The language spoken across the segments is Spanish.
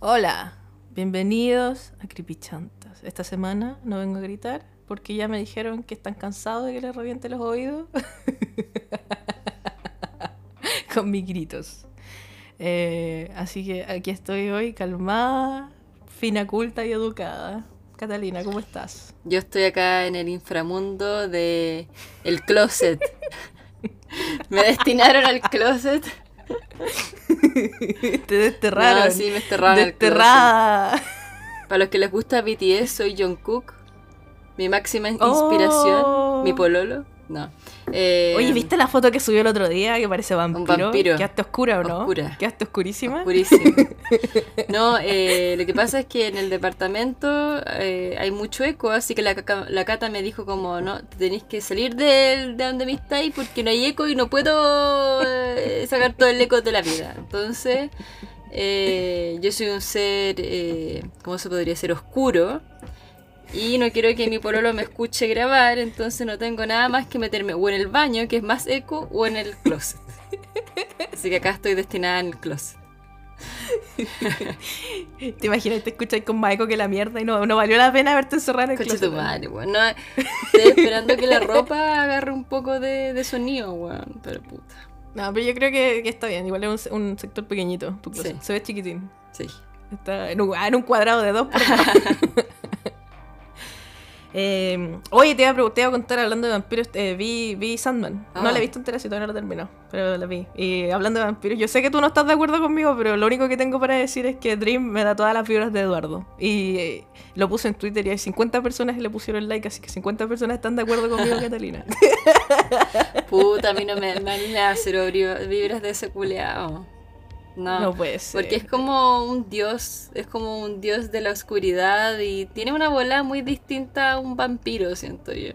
Hola, bienvenidos a Creepy Chantas. Esta semana no vengo a gritar porque ya me dijeron que están cansados de que les reviente los oídos con mis gritos. Eh, así que aquí estoy hoy calmada, fina, culta y educada. Catalina, ¿cómo estás? Yo estoy acá en el inframundo de el closet. me destinaron al closet. Te desterraron. No, sí, me desterraron Desterrada. Para los que les gusta BTS, soy Jungkook. Mi máxima inspiración, Oh. mi pololo. No. Eh, Oye, ¿viste la foto que subió el otro día que parece vampiro? vampiro. ¿Quedaste oscura o no? Oscura. ¿Quedaste oscurísima? Oscurísimo. No, eh, lo que pasa es que en el departamento eh, hay mucho eco, así que la, la Cata me dijo como, no, tenéis que salir de, de donde me estáis porque no hay eco y no puedo sacar todo el eco de la vida. Entonces, yo soy un ser, ¿cómo se podría ser? Oscuro. Y no quiero que mi pololo me escuche grabar, entonces no tengo nada más que meterme o en el baño, que es más eco, o en el closet. Así que acá estoy destinada en el closet. ¿Te imaginas? Te escuchas con Maiko que la mierda y no, no valió la pena verte encerrada en el Coche closet. tu madre, weón. No, estoy esperando que la ropa agarre un poco de, de sonido, weón. Pero puta. No, pero yo creo que, que está bien. Igual es un, un sector pequeñito, tu closet. Sí. Se ve chiquitín. Sí. Está en un, en un cuadrado de dos por. Eh, oye, te iba, a, te iba a contar hablando de vampiros. eh, vi, vi Sandman. No Ah. la he visto entera, si todavía no la terminó. Pero la vi. Y hablando de vampiros, yo sé que tú no estás de acuerdo conmigo, pero lo único que tengo para decir es que Dream me da todas las vibras de Eduardo. Y eh, lo puse en Twitter y hay 50 personas que le pusieron like, así que 50 personas están de acuerdo conmigo, Catalina. Puta, a mí no me, a mí me da cero vibras de ese culeado. No. No puede ser. Porque es como un dios, es como un dios de la oscuridad y tiene una bola muy distinta a un vampiro, siento yo.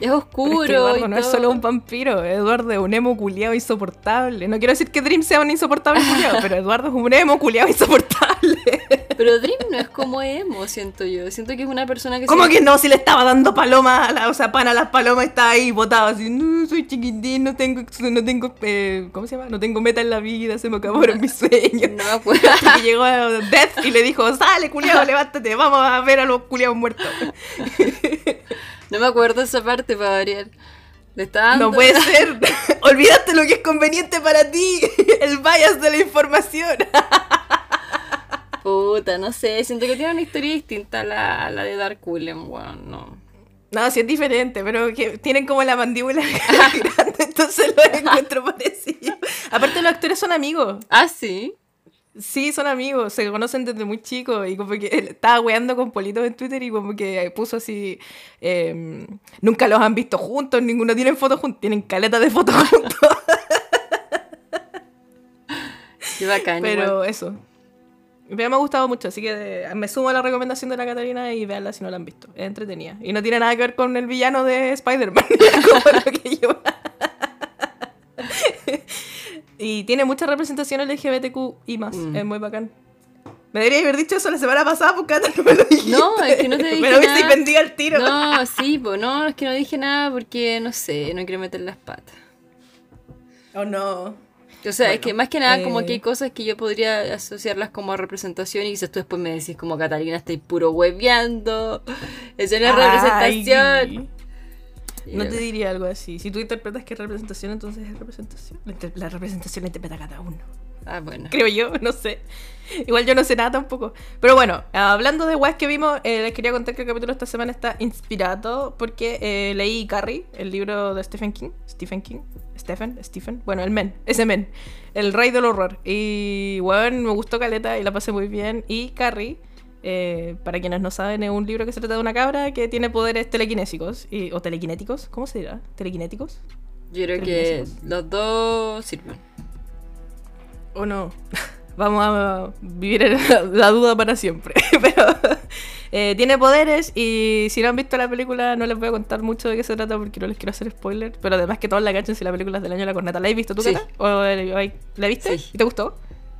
Es oscuro. es que Eduardo y no es solo un vampiro, Eduardo es un emo culiado insoportable. No quiero decir que Dream sea un insoportable culiado, pero Eduardo es un emo culiado insoportable. Pero Dream no es como emo, siento yo. Siento que es una persona que ¿Cómo se- que no? Si le estaba dando paloma, a la, o sea, pan a las palomas, está ahí botado así. No, soy chiquitín, no tengo, no tengo, eh, ¿cómo se llama? No tengo meta en la vida, se me acabaron mis sueños. No me acuerdo. Hasta que llegó Death y le dijo, sale, culiado, levántate, vamos a ver a los culiados muertos. No me acuerdo esa parte para variar. No puede ser. Olvidaste lo que es conveniente para ti. El bias de la información. Puta, no sé. Siento que tiene una historia distinta a la, a la de Dark Willem, weón. No. No, sí es diferente, pero que tienen como la mandíbula grande, entonces lo encuentro parecido. Aparte los actores son amigos. Ah, sí. Sí, son amigos, se conocen desde muy chicos y como que estaba weando con Politos en Twitter y como que puso así, eh, nunca los han visto juntos, ninguno tienen fotos juntos, tienen caleta de fotos juntos, Qué bacán. pero igual. eso. Pero me ha gustado mucho, así que me sumo a la recomendación de la Catarina y véanla si no la han visto, es entretenida. Y no tiene nada que ver con el villano de Spider-Man, como lo que yo... y tiene mucha representación LGBTQ y más, Mm. es muy bacán. Me debería haber dicho eso la semana pasada porque no me lo dijiste. No, es que no te dije Me lo hubiese nada. vendido al tiro. No, sí, pues no, es que no dije nada porque no sé, no quiero meter las patas. Oh, no. O sea, es que más que nada como eh, que hay cosas que yo podría asociarlas como a representación y quizás tú después me decís como Catalina estoy puro hueveando. Eso no es Ay. representación. No te diría algo así. Si tú interpretas que es representación, entonces es representación. La representación la interpreta cada uno. Ah, bueno. Creo yo, no sé. Igual yo no sé nada tampoco. Pero bueno, hablando de weas que vimos, eh, les quería contar que el capítulo de esta semana está inspirado porque eh, leí Carrie, el libro de Stephen King. Stephen King. Stephen, Stephen. Bueno, el men, ese men. El rey del horror. Y bueno, me gustó Caleta y la pasé muy bien. Y Carrie, eh, para quienes no saben, es un libro que se trata de una cabra que tiene poderes telequinésicos. Y, o telequinéticos, ¿cómo se dirá? ¿Telequinéticos? Yo creo que los dos sirven. ¿O no? Vamos a vivir en la, duda para siempre. Pero eh, tiene poderes y si no han visto la película no les voy a contar mucho de qué se trata porque no les quiero hacer spoiler. Pero además que todos la cachen si la película es del año de la corneta. ¿La has visto tú, Sí. ¿O eh, la viste? Sí. ¿Y te gustó?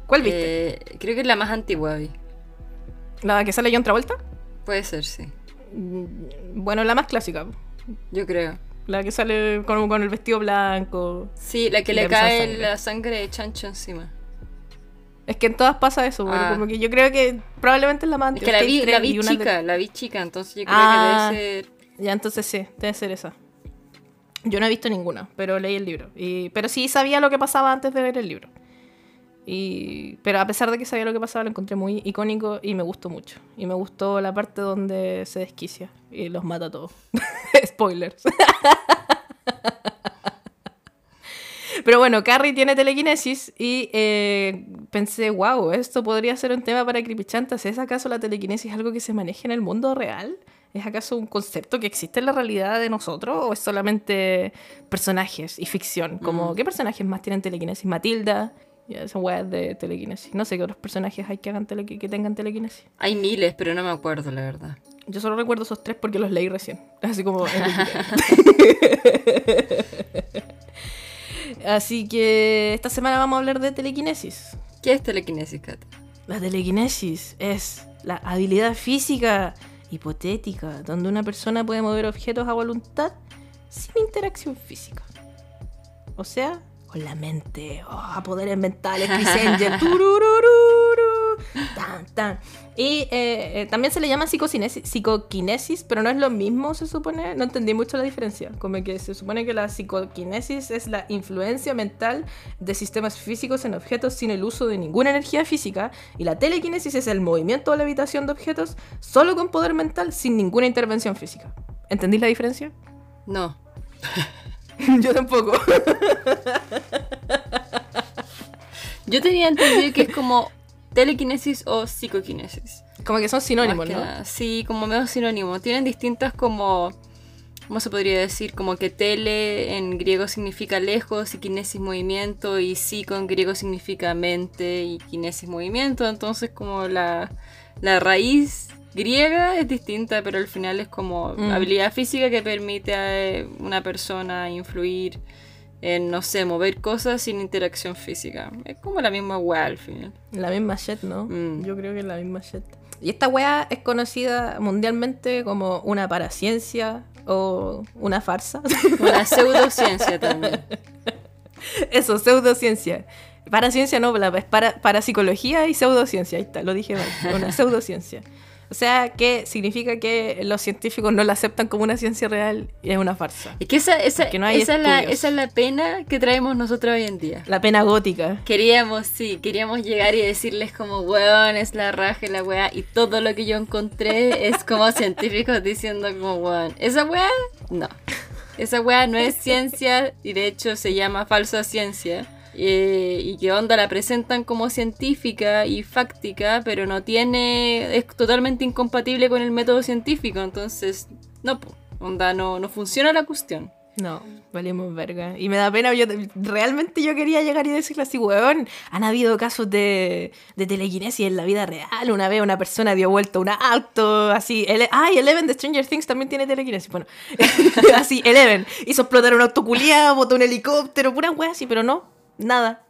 ¿Cuál viste? Eh, creo que es la más antigua, vi. ¿La que sale John Travolta? Puede ser, sí. Mm, Bueno, la más clásica. Yo creo. La que sale con, con el vestido blanco. Sí, la que le cae sangre. la sangre de chancho encima. Es que en todas pasa eso, bueno, Ah. como que yo creo que probablemente es la más Es que la vi, la vi una de- chica, la vi chica, entonces yo creo Ah. que debe ser... Ya, entonces sí, debe ser esa. Yo no he visto ninguna, pero leí el libro. Y, pero sí sabía lo que pasaba antes de ver el libro. Y, pero a pesar de que sabía lo que pasaba, lo encontré muy icónico y me gustó mucho. Y me gustó la parte donde se desquicia y los mata a todos. Spoilers. Pero bueno, Carrie tiene telequinesis y eh, pensé, wow, esto podría ser un tema para Creepychantas. ¿Es acaso la telequinesis algo que se maneja en el mundo real? ¿Es acaso un concepto que existe en la realidad de nosotros o es solamente personajes y ficción? Como, Mm. ¿qué personajes más tienen telequinesis? Matilda, esa weá de telequinesis. No sé qué otros personajes hay que, hagan telequi- que tengan telequinesis. Hay miles, pero no me acuerdo, la verdad. Yo solo recuerdo esos tres porque los leí recién. Así como. Así que esta semana vamos a hablar de telequinesis. ¿Qué es telequinesis, Kat? La telequinesis es la habilidad física hipotética donde una persona puede mover objetos a voluntad sin interacción física. O sea, con la mente. Oh, poderes mentales, Chris Angel. Tan, tan. Y eh, eh, también se le llama psicocinesis, psicoquinesis, pero no es lo mismo, se supone. No entendí mucho la diferencia. Como que se supone que la psicoquinesis es la influencia mental de sistemas físicos en objetos sin el uso de ninguna energía física. Y la telequinesis es el movimiento o la levitación de objetos solo con poder mental sin ninguna intervención física. ¿Entendís la diferencia? No. Yo tampoco. Yo tenía entendido que es como telequinesis o psicoquinesis. Como que son sinónimos, que ¿no? nada. Sí, como medio sinónimo. Tienen distintas como... ¿Cómo se podría decir? Como que tele en griego significa lejos y kinesis movimiento y psico en griego significa mente y kinesis movimiento. Entonces como la, la raíz griega es distinta, pero al final es como Mm. habilidad física que permite a una persona influir en, no sé, mover cosas sin interacción física. Es como la misma weá al final. La misma shit, ¿no? Mm. Yo creo que es la misma shit. Y esta wea es conocida mundialmente como una paraciencia o una farsa. Una pseudociencia también. Eso, pseudociencia. Paraciencia no, es para, parapsicología y pseudociencia. Ahí está, lo dije mal. Una pseudociencia. O sea, que significa que los científicos no la aceptan como una ciencia real y es una farsa. Es que esa, esa, no esa, es la, esa es la pena que traemos nosotros hoy en día. La pena gótica. Queríamos, sí, queríamos llegar y decirles como, weón, es la raja la weá, y todo lo que yo encontré es como científicos diciendo como, weón, esa weá, no. Esa weá no es ciencia y de hecho se llama falsa ciencia. Eh, y que onda la presentan como científica y fáctica, pero no tiene, es totalmente incompatible con el método científico, entonces, no, onda, no, no funciona la cuestión. No, valimos verga. Y me da pena, yo realmente yo quería llegar y decirle así, weón, han habido casos de, de telequinesis en la vida real. Una vez una persona dio vuelta a un auto, así. Ele Ay, Eleven de Stranger Things también tiene telequinesis. Bueno, así, Eleven hizo explotar un auto culiado, botó un helicóptero, pura wea así, pero no, nada.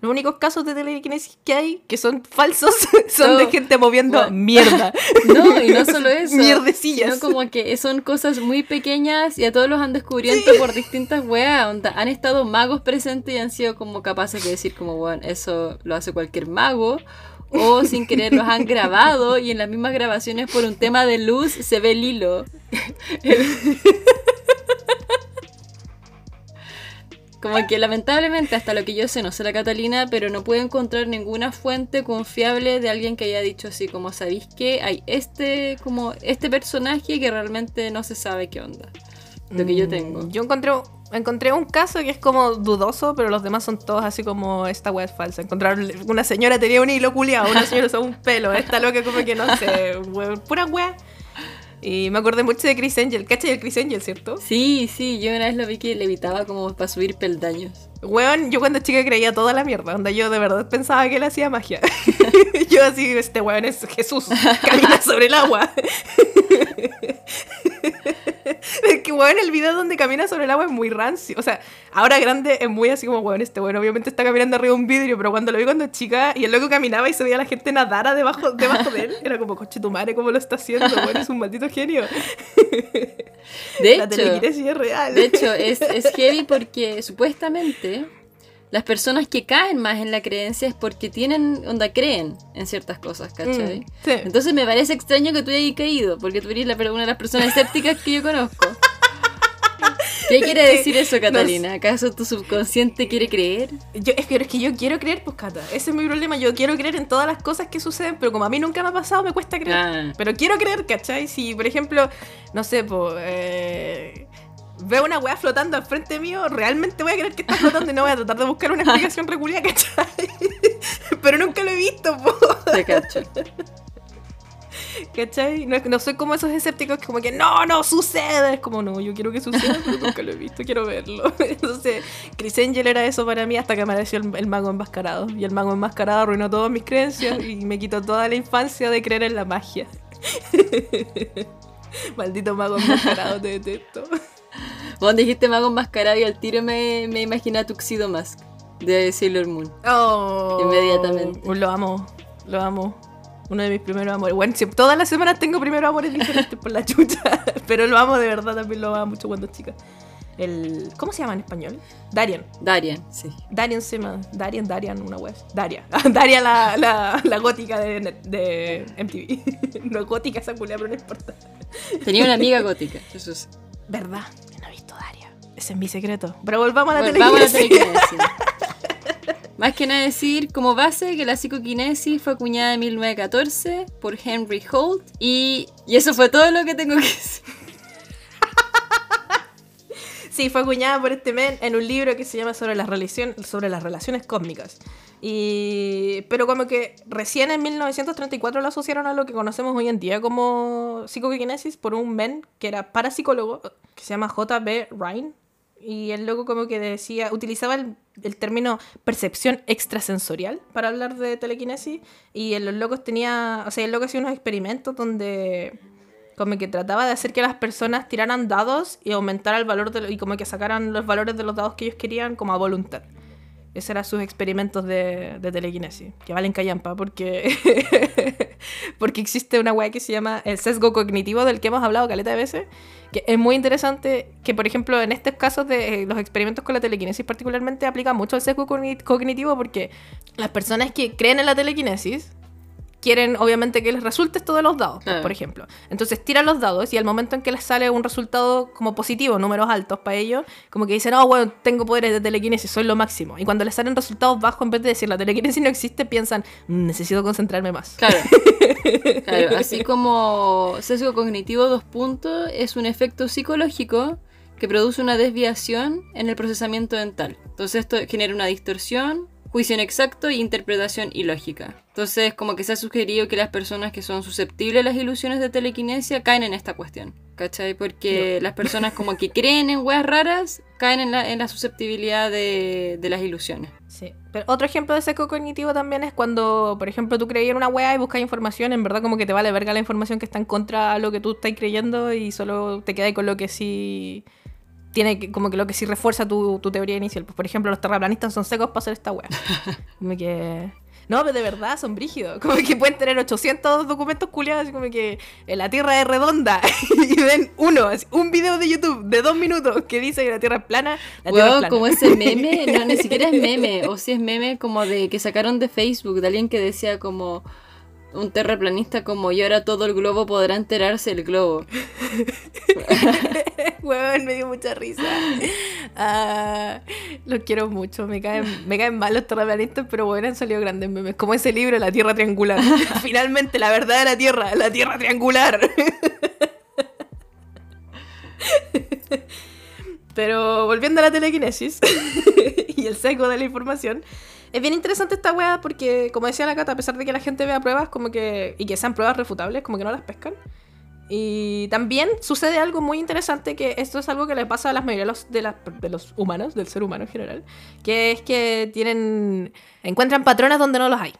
Los únicos casos de telequinesis que hay, que son falsos, son de gente moviendo bueno. mierda. No, y no solo eso. Mierdecillas. Sino como que son cosas muy pequeñas y a todos los han descubierto por distintas weas. Han estado magos presentes y han sido como capaces de decir como, bueno, eso lo hace cualquier mago. O sin querer los han grabado y en las mismas grabaciones por un tema de luz se ve el hilo. Como que lamentablemente, hasta lo que yo sé, no sé la Catalina, pero no puedo encontrar ninguna fuente confiable de alguien que haya dicho así, como sabéis que hay este, como este personaje que realmente no se sabe qué onda. Lo que yo Mm, tengo. Yo encontré, encontré un caso que es como dudoso, pero los demás son todos así como esta wea es falsa. Encontraron una señora tenía un hilo culiado, una señora usaba un pelo, esta loca como que no sé, wea, pura wea. Y me acordé mucho de Chris Angel, ¿cachai el Chris Angel, cierto? Sí, sí, yo una vez lo vi que levitaba como para subir peldaños. Weón, yo cuando chica creía toda la mierda, onda yo de verdad pensaba que él hacía magia. yo así, este weón es Jesús, camina sobre el agua. es que weón, el video donde camina sobre el agua es muy rancio. O sea, ahora grande es muy así como, weón, este weón obviamente está caminando arriba de un vidrio, pero cuando lo vi cuando chica y el loco caminaba y se veía a la gente nadar debajo, debajo de él, era como, coche tu madre, ¿cómo lo está haciendo? Weón, es un maldito genio. De la hecho, es real. de hecho es, es heavy porque supuestamente las personas que caen más en la creencia es porque tienen, onda, creen en ciertas cosas, ¿cachai? Mm, sí. Entonces me parece extraño que tú hayas caído, porque tú eres la, una de las personas escépticas que yo conozco. ¿Qué quiere decir eso, Catalina? ¿Acaso tu subconsciente quiere creer? Yo, es, que, es que yo quiero creer, pues, Cata. Ese es mi problema. Yo quiero creer en todas las cosas que suceden, pero como a mí nunca me ha pasado, me cuesta creer. Ah. Pero quiero creer, ¿cachai? Si, por ejemplo, no sé, pues. eh, Veo una weá flotando al frente mío, realmente voy a creer que está flotando y no voy a tratar de buscar una explicación regular, ¿cachai? Pero nunca lo he visto, po. Te cacho. ¿Cachai? No, no soy como esos escépticos que como que no, no sucede. Es como, no, yo quiero que suceda, pero nunca lo he visto, quiero verlo. Entonces, Chris Angel era eso para mí hasta que apareció el, el mago enmascarado. Y el mago enmascarado arruinó todas mis creencias y me quitó toda la infancia de creer en la magia. Maldito mago enmascarado, te detesto. Cuando dijiste mago enmascarado y al tiro me, me imaginé a Tuxedo Mask de Sailor Moon. Oh, Inmediatamente. Lo amo, lo amo. Uno de mis primeros amores. Bueno, si- todas las semanas tengo primeros amores diferentes por la chucha. Pero lo amo de verdad, también lo amo mucho cuando chica. El, ¿Cómo se llama en español? Darian. Darian, sí. Darian se llama. Darian, Darian, una web. Daria. Daria la, la, la gótica de, MTV. no es gótica esa culia, pero no importa. Tenía una amiga gótica, eso sí. ¿Verdad? Daria. Ese es mi secreto. Pero volvamos a la Bueno, vamos a la telequinesis. Más que nada decir como base que la psicoquinesis fue acuñada en 1914 por Henry Holt y, y eso fue todo lo que tengo que decir. Sí, fue acuñada por este men en un libro que se llama sobre las, relacion- sobre las relaciones cósmicas. Y... Pero como que recién en 1934 lo asociaron a lo que conocemos hoy en día como psicoquinesis por un men que era parapsicólogo, que se llama J.B. Ryan. Y el loco como que decía, utilizaba el, el término percepción extrasensorial para hablar de telequinesis. Y en los locos tenía, o sea, el loco hacía unos experimentos donde como que trataba de hacer que las personas tiraran dados y aumentara el valor de y como que sacaran los valores de los dados que ellos querían como a voluntad. Esos eran sus experimentos de, de telequinesis, que valen callampa porque porque existe una weá que se llama el sesgo cognitivo del que hemos hablado caleta de veces, que es muy interesante que por ejemplo en estos casos de eh, los experimentos con la telequinesis particularmente aplica mucho el sesgo cogni- cognitivo porque las personas que creen en la telequinesis quieren obviamente que les resulte esto de los dados, por ejemplo. Entonces tiran los dados y al momento en que les sale un resultado como positivo, números altos para ellos, como que dicen, oh, bueno, tengo poderes de telequinesis, soy lo máximo. Y cuando les salen resultados bajos, en vez de decir la telequinesis no existe, piensan, "Mm, necesito concentrarme más. Claro. Claro, así como sesgo cognitivo dos puntos es un efecto psicológico que produce una desviación en el procesamiento mental. Entonces esto genera una distorsión, juicio inexacto e interpretación ilógica. Entonces como que se ha sugerido que las personas que son susceptibles a las ilusiones de telequinesia caen en esta cuestión. ¿Cachai? Porque las personas como que creen en weas raras caen en la, en la susceptibilidad de, de las ilusiones. Sí. Pero otro ejemplo de sesgo cognitivo también es cuando, por ejemplo, tú creías en una wea y buscas información, en verdad como que te vale verga la información que está en contra a lo que tú estás creyendo y solo te quedas con lo que sí tiene que, como que lo que sí refuerza tu, tu teoría inicial. Pues, por ejemplo, los terraplanistas son secos para hacer esta wea. Como que... No, pero de verdad son brígidos. Como que pueden tener 800 documentos culiados, así como que eh, la Tierra es redonda. y ven uno, un video de YouTube de dos minutos que dice que la Tierra es plana. La Tierra es plana. como ese meme, no, ni siquiera es meme, o si es meme como de que sacaron de Facebook, de alguien que decía como un terraplanista como y ahora todo el globo podrá enterarse el globo. Huevón, me dio mucha risa. Ah, los quiero mucho. Me caen, me caen mal los terraplanistas, pero bueno, han salido grandes memes. Como ese libro, La Tierra Triangular. Finalmente, la verdadera Tierra, la Tierra Triangular. Pero volviendo a la telequinesis y el sesgo de la información, es bien interesante esta weá porque, como decía la Cata, a pesar de que la gente vea pruebas como que y que sean pruebas refutables, como que no las pescan. Y también sucede algo muy interesante, que esto es algo que le pasa a la mayoría de los, las- de los humanos, del ser humano en general, que es que tienen encuentran patrones donde no los hay.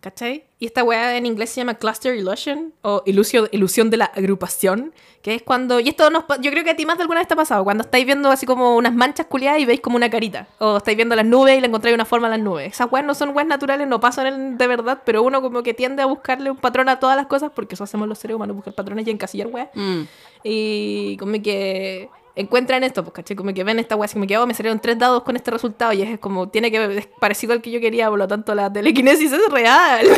¿Cachai? Y esta weá en inglés se llama cluster illusion o ilusio- ilusión de la agrupación, que es cuando, y esto nos, yo creo que a ti más de alguna vez te ha pasado, cuando estáis viendo así como unas manchas culiadas y veis como una carita, o estáis viendo las nubes y le encontráis una forma a las nubes. Esas weas no son weas naturales, no pasan en- de verdad, pero uno como que tiende a buscarle un patrón a todas las cosas, porque eso hacemos los seres humanos, buscar patrones y encasillar weas. Mm. Y como que encuentran esto, pues, ¿cachai? Como que ven esta weá, así como que oh, me salieron tres dados con este resultado y es como, tiene que, es parecido al que yo quería, por lo tanto la telequinesis es real.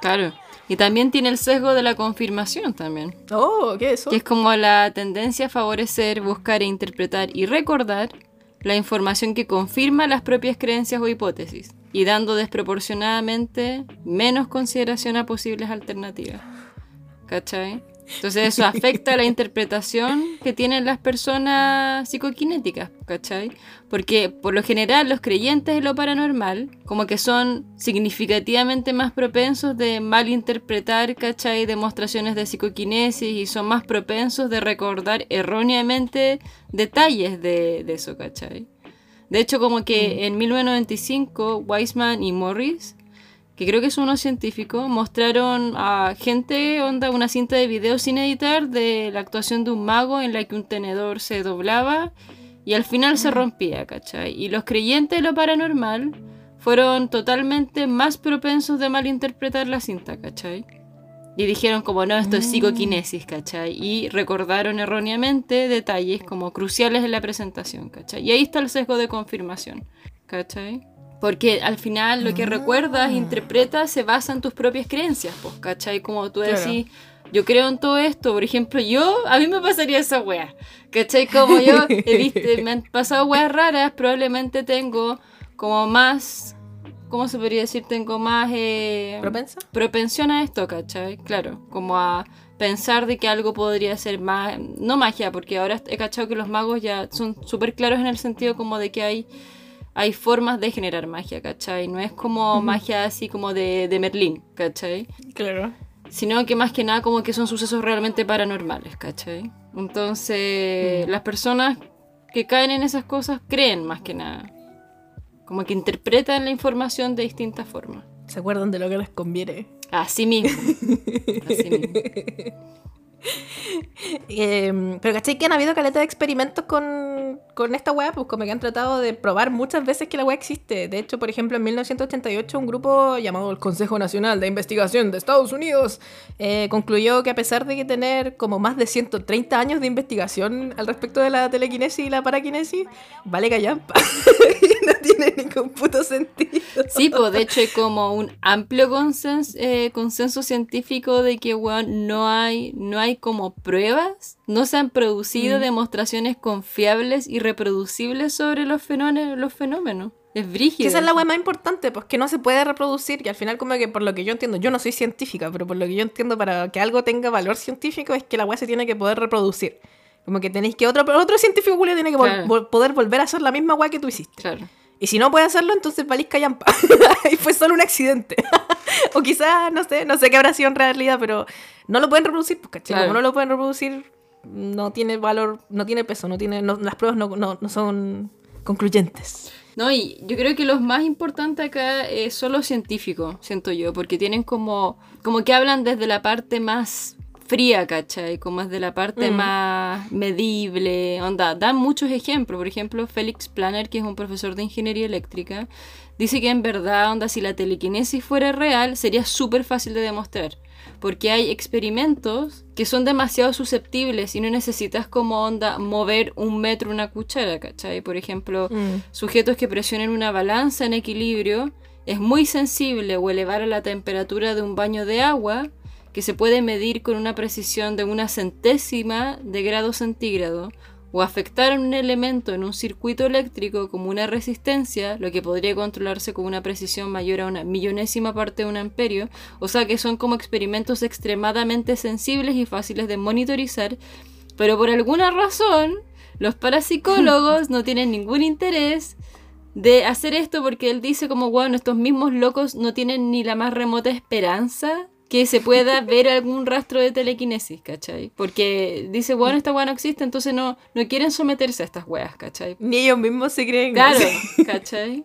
Claro. Y también tiene el sesgo de la confirmación también. Oh, ¿qué es eso? Que es como la tendencia a favorecer, buscar e interpretar y recordar la información que confirma las propias creencias o hipótesis y dando desproporcionadamente menos consideración a posibles alternativas. ¿Cachai? Entonces eso afecta la interpretación que tienen las personas psicoquinéticas, ¿cachai? Porque por lo general los creyentes de lo paranormal como que son significativamente más propensos de malinterpretar, ¿cachai? Demostraciones de psicoquinesis y son más propensos de recordar erróneamente detalles de, de eso, ¿cachai? De hecho, como que en 1995 Weisman y Morris que creo que son unos científicos, mostraron a gente, onda, una cinta de video sin editar de la actuación de un mago en la que un tenedor se doblaba y al final se rompía, ¿cachai? Y los creyentes de lo paranormal fueron totalmente más propensos de malinterpretar la cinta, ¿cachai? Y dijeron como, no, esto es mm. psicoquinesis, ¿cachai? Y recordaron erróneamente detalles como cruciales en la presentación, ¿cachai? Y ahí está el sesgo de confirmación, ¿cachai? Porque al final lo que recuerdas, ah. interpretas, se basa en tus propias creencias, pues, ¿cachai? Como tú decís, yo creo en todo esto, por ejemplo, yo, a mí me pasaría esa wea, ¿cachai? Como yo he visto, me han pasado weas raras, probablemente tengo como más, ¿cómo se podría decir? Tengo más... Eh, Propensión a esto, ¿cachai? Claro, como a pensar de que algo podría ser más, no magia, porque ahora he cachado que los magos ya son súper claros en el sentido como de que hay hay formas de generar magia, ¿cachai? No es como magia así como de, de Merlín, ¿cachai? Claro. Sino que más que nada como que son sucesos realmente paranormales, ¿cachai? Entonces, las personas que caen en esas cosas creen más que nada. Como que interpretan la información de distintas formas. Se acuerdan de lo que les conviene. Así mismo. Así mismo. Em, pero ¿cachai? Que han habido caleta de experimentos con, con esta web, pues como que han tratado de probar muchas veces que la web existe. De hecho, por ejemplo, en 1988 un grupo llamado el Consejo Nacional de Investigación de Estados Unidos eh, concluyó que a pesar de que tener como más de 130 años de investigación al respecto de la telequinesis y la paraquinesis, vale callampa. no tiene ningún puto sentido. Sí, pues de hecho hay como un amplio consenso, eh, consenso científico de que no hay, no hay como pruebas, no se han producido mm. demostraciones confiables y reproducibles sobre los fenómenos. Los fenómenos. Es brígido. Esa es la weá más importante, pues que no se puede reproducir y al final como que por lo que yo entiendo, yo no soy científica, pero por lo que yo entiendo para que algo tenga valor científico es que la weá se tiene que poder reproducir. Como que tenéis que otro, otro científico Julio tiene que poder volver a hacer la misma weá que tú hiciste. Claro. Y si no puede hacerlo, entonces valís callampa. y fue solo un accidente. o quizás, no sé, no sé qué habrá sido en realidad, pero no lo pueden reproducir, pues, ¿cachai? Como no lo pueden reproducir, no tiene valor, no tiene peso, no tiene, las pruebas no, no, no, son concluyentes. No, y yo creo que los más importantes acá eh, son los científicos, siento yo, porque tienen como, como que hablan desde la parte más fría, ¿cachai? Como es de la parte mm. más medible, onda, dan muchos ejemplos, por ejemplo, Félix Planner, que es un profesor de ingeniería eléctrica, dice que en verdad, onda, si la telequinesis fuera real, sería súper fácil de demostrar, porque hay experimentos que son demasiado susceptibles y no necesitas como onda mover un metro una cuchara, ¿cachai? Por ejemplo, mm. sujetos que presionen una balanza en equilibrio, es muy sensible o elevar a la temperatura de un baño de agua que se puede medir con una precisión de una centésima de grado centígrado, o afectar un elemento en un circuito eléctrico como una resistencia, lo que podría controlarse con una precisión mayor a una millonésima parte de un amperio, o sea que son como experimentos extremadamente sensibles y fáciles de monitorizar, pero por alguna razón los parapsicólogos no tienen ningún interés de hacer esto porque él dice como, bueno, estos mismos locos no tienen ni la más remota esperanza que se pueda ver algún rastro de telequinesis, ¿cachai? Porque dice, bueno, esta weá no existe, entonces no, no quieren someterse a estas weas, ¿cachai? Ni ellos mismos se creen. Claro, ¿cachai?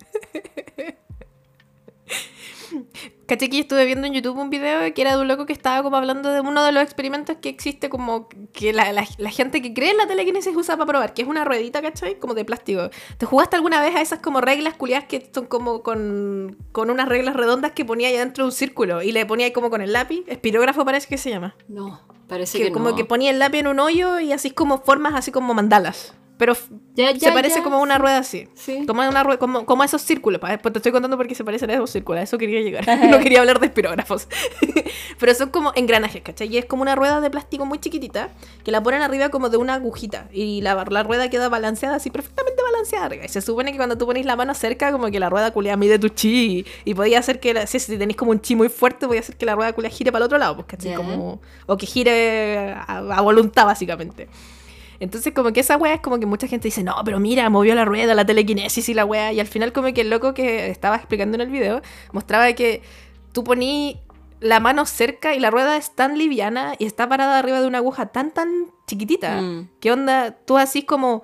Caché que estuve viendo en YouTube un video que era de un loco que estaba como hablando de uno de los experimentos que existe como que la, la, gente que cree en la telequinesis usa para probar, que es una ruedita, ¿cachai? Como de plástico. ¿Te jugaste alguna vez a esas como reglas culiadas que son como con, con unas reglas redondas que ponía ahí dentro de un círculo y le ponía ahí como con el lápiz? Espirógrafo parece que se llama. No. Parece que, que, como no. que ponía el lápiz en un hoyo y así como formas así como mandalas. Pero f- Ya, se ya, parece ya, como una rueda así. Sí. Como, una rue- como, como a esos círculos. pa- Pues te estoy contando porque se parecen a esos círculos. A eso quería llegar. no quería hablar de espirógrafos. Pero son como engranajes, ¿cachai? Y es como una rueda de plástico muy chiquitita que la ponen arriba como de una agujita. Y la, la rueda queda balanceada así, perfectamente balanceada. Y se supone que cuando tú pones la mano cerca, como que la rueda culia mide tu chi. Y podía hacer que, la- si, si tenéis como un chi muy fuerte, podía hacer que la rueda culia gire para el otro lado, pues, ¿cachai? Ya. Como, o que gire a, a voluntad, básicamente. Entonces como que esa wea es como que mucha gente dice, no, pero mira, movió la rueda, la telequinesis y la wea. Y al final como que el loco que estaba explicando en el video mostraba que tú poní la mano cerca y la rueda es tan liviana y está parada arriba de una aguja tan, tan chiquitita. Mm. que onda? Tú así como...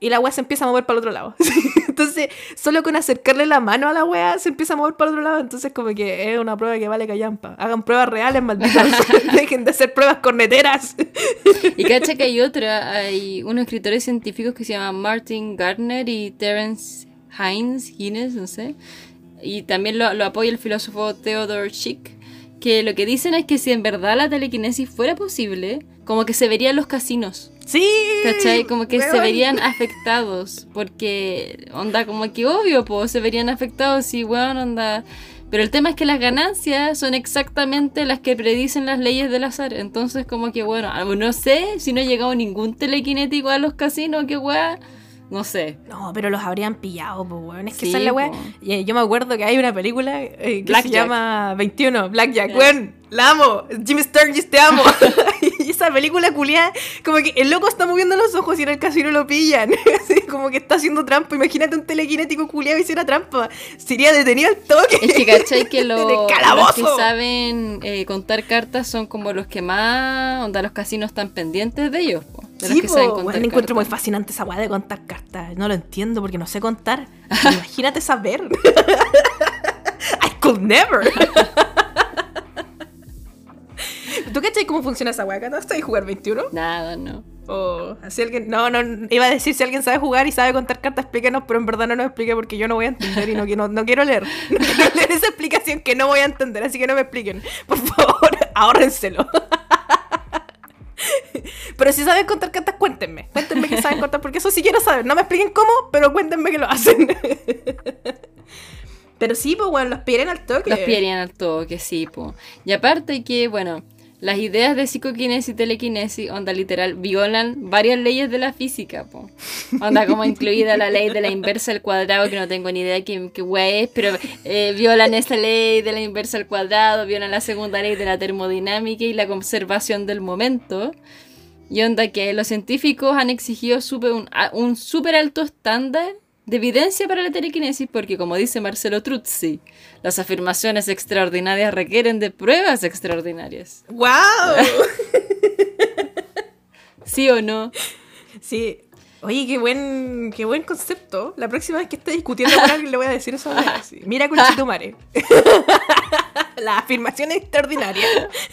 Y la wea se empieza a mover para el otro lado. Entonces, solo con acercarle la mano a la wea se empieza a mover para el otro lado. Entonces, como que es una prueba que vale callampa. Hagan pruebas reales, malditos. Dejen de hacer pruebas corneteras. Y cacha que hay otra, hay unos escritores científicos que se llaman Martin Gardner y Terence Hines, Hines, no sé. Y también lo, lo apoya el filósofo Theodore Schick, que lo que dicen es que si en verdad la telequinesis fuera posible, como que se verían los casinos. Sí. ¿Cachai? Como que se weón. verían afectados. Porque, onda, como que obvio, pues, se verían afectados y, weón, onda. Pero el tema es que las ganancias son exactamente las que predicen las leyes del azar. Entonces, como que, bueno, ah, no sé si no ha llegado ningún telequinético a los casinos, que weón. No sé. No, pero los habrían pillado, pues, weón. Es que Sí, po. Y, eh, Yo me acuerdo que hay una película eh, que se Blackjack. llama 21, Blackjack. Weón, la amo. Jimmy Sturgis, te amo. y esa película culiada, como que el loco está moviendo los ojos y en el casino lo pillan. Así como que está haciendo trampa. Imagínate un telequinético culiado hiciera trampa. Sería detenido al toque. Es que, ¿cachai? Que lo- los que saben eh, contar cartas son como los que más, onda, los casinos están pendientes de ellos. po, de los Sí, que po, saben contar encuentro muy fascinante esa weá de contar cartas. No lo entiendo porque no sé contar. Imagínate saber. I could never. ¿Tú cachai cómo funciona esa weá? ¿No sabes jugar 21? Nada, no. O si alguien. No, no, iba a decir si alguien sabe jugar y sabe contar cartas, explíquenos, pero en verdad no nos explique porque yo no voy a entender y no, quiero- no quiero leer. No quiero leer esa explicación que no voy a entender, así que no me expliquen. Por favor, ahórrenselo. Pero si saben contar cartas, cuéntenme. Cuéntenme que saben contar, porque eso sí quiero saber. No me expliquen cómo, pero cuéntenme que lo hacen. Pero sí, pues bueno, los piden al toque. Los pillarían al toque, sí, po. Y aparte que, bueno, las ideas de psicoquinesis y telequinesis, onda literal, violan varias leyes de la física, po. Onda como incluida la ley de la inversa al cuadrado, que no tengo ni idea qué, qué es, pero eh, violan esa ley de la inversa al cuadrado, violan la segunda ley de la termodinámica y la conservación del momento. Y onda que los científicos han exigido súper- un, un súper alto estándar de evidencia para la telequinesis porque, como dice Marcelo Truzzi, las afirmaciones extraordinarias requieren de pruebas extraordinarias. ¡Wow! ¿Sí o no? Sí. Oye, qué buen, qué buen concepto. La próxima vez que esté discutiendo con alguien le voy a decir eso. así. Mira, Conchetumare. Las afirmaciones extraordinarias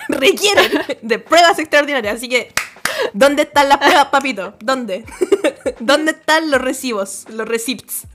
requieren de pruebas extraordinarias. Así que, ¿dónde están las pruebas, papito? ¿Dónde? ¿Dónde están los recibos? Los receipts.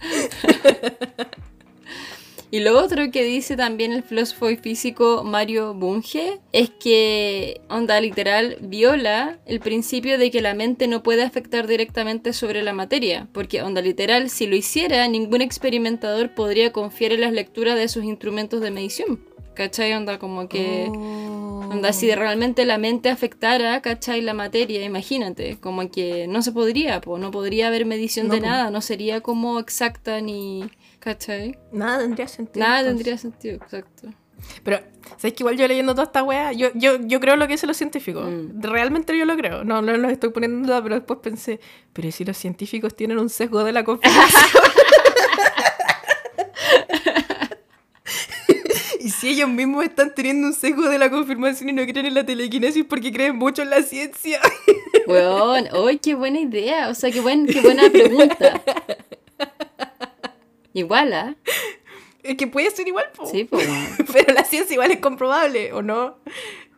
Y lo otro que dice también el filósofo y físico Mario Bunge es que, onda literal, viola el principio de que la mente no puede afectar directamente sobre la materia, porque, onda literal, si lo hiciera, ningún experimentador podría confiar en las lecturas de sus instrumentos de medición. ¿Cachai? Onda como que... Onda, si realmente la mente afectara, ¿cachai? La materia, imagínate, como que no se podría, po, no podría haber medición No, de po. nada, no sería como exacta ni... ¿cachai? Nada tendría sentido. Nada entonces. tendría sentido, exacto. Pero, ¿sabes que igual yo leyendo toda esta wea, yo, yo, yo creo lo que dicen los científicos. Mm. Realmente yo lo creo. No, no los estoy poniendo en duda, pero después pensé, pero ¿y si los científicos tienen un sesgo de la confirmación? si ellos mismos están teniendo un sesgo de la confirmación y no creen en la telequinesis porque creen mucho en la ciencia. Weón, ¡ay, qué buena idea! O sea, qué, buen, qué buena pregunta. Igual, ¿ah? es que puede ser igual, po. Sí, weón. pero la ciencia igual es comprobable, ¿o no?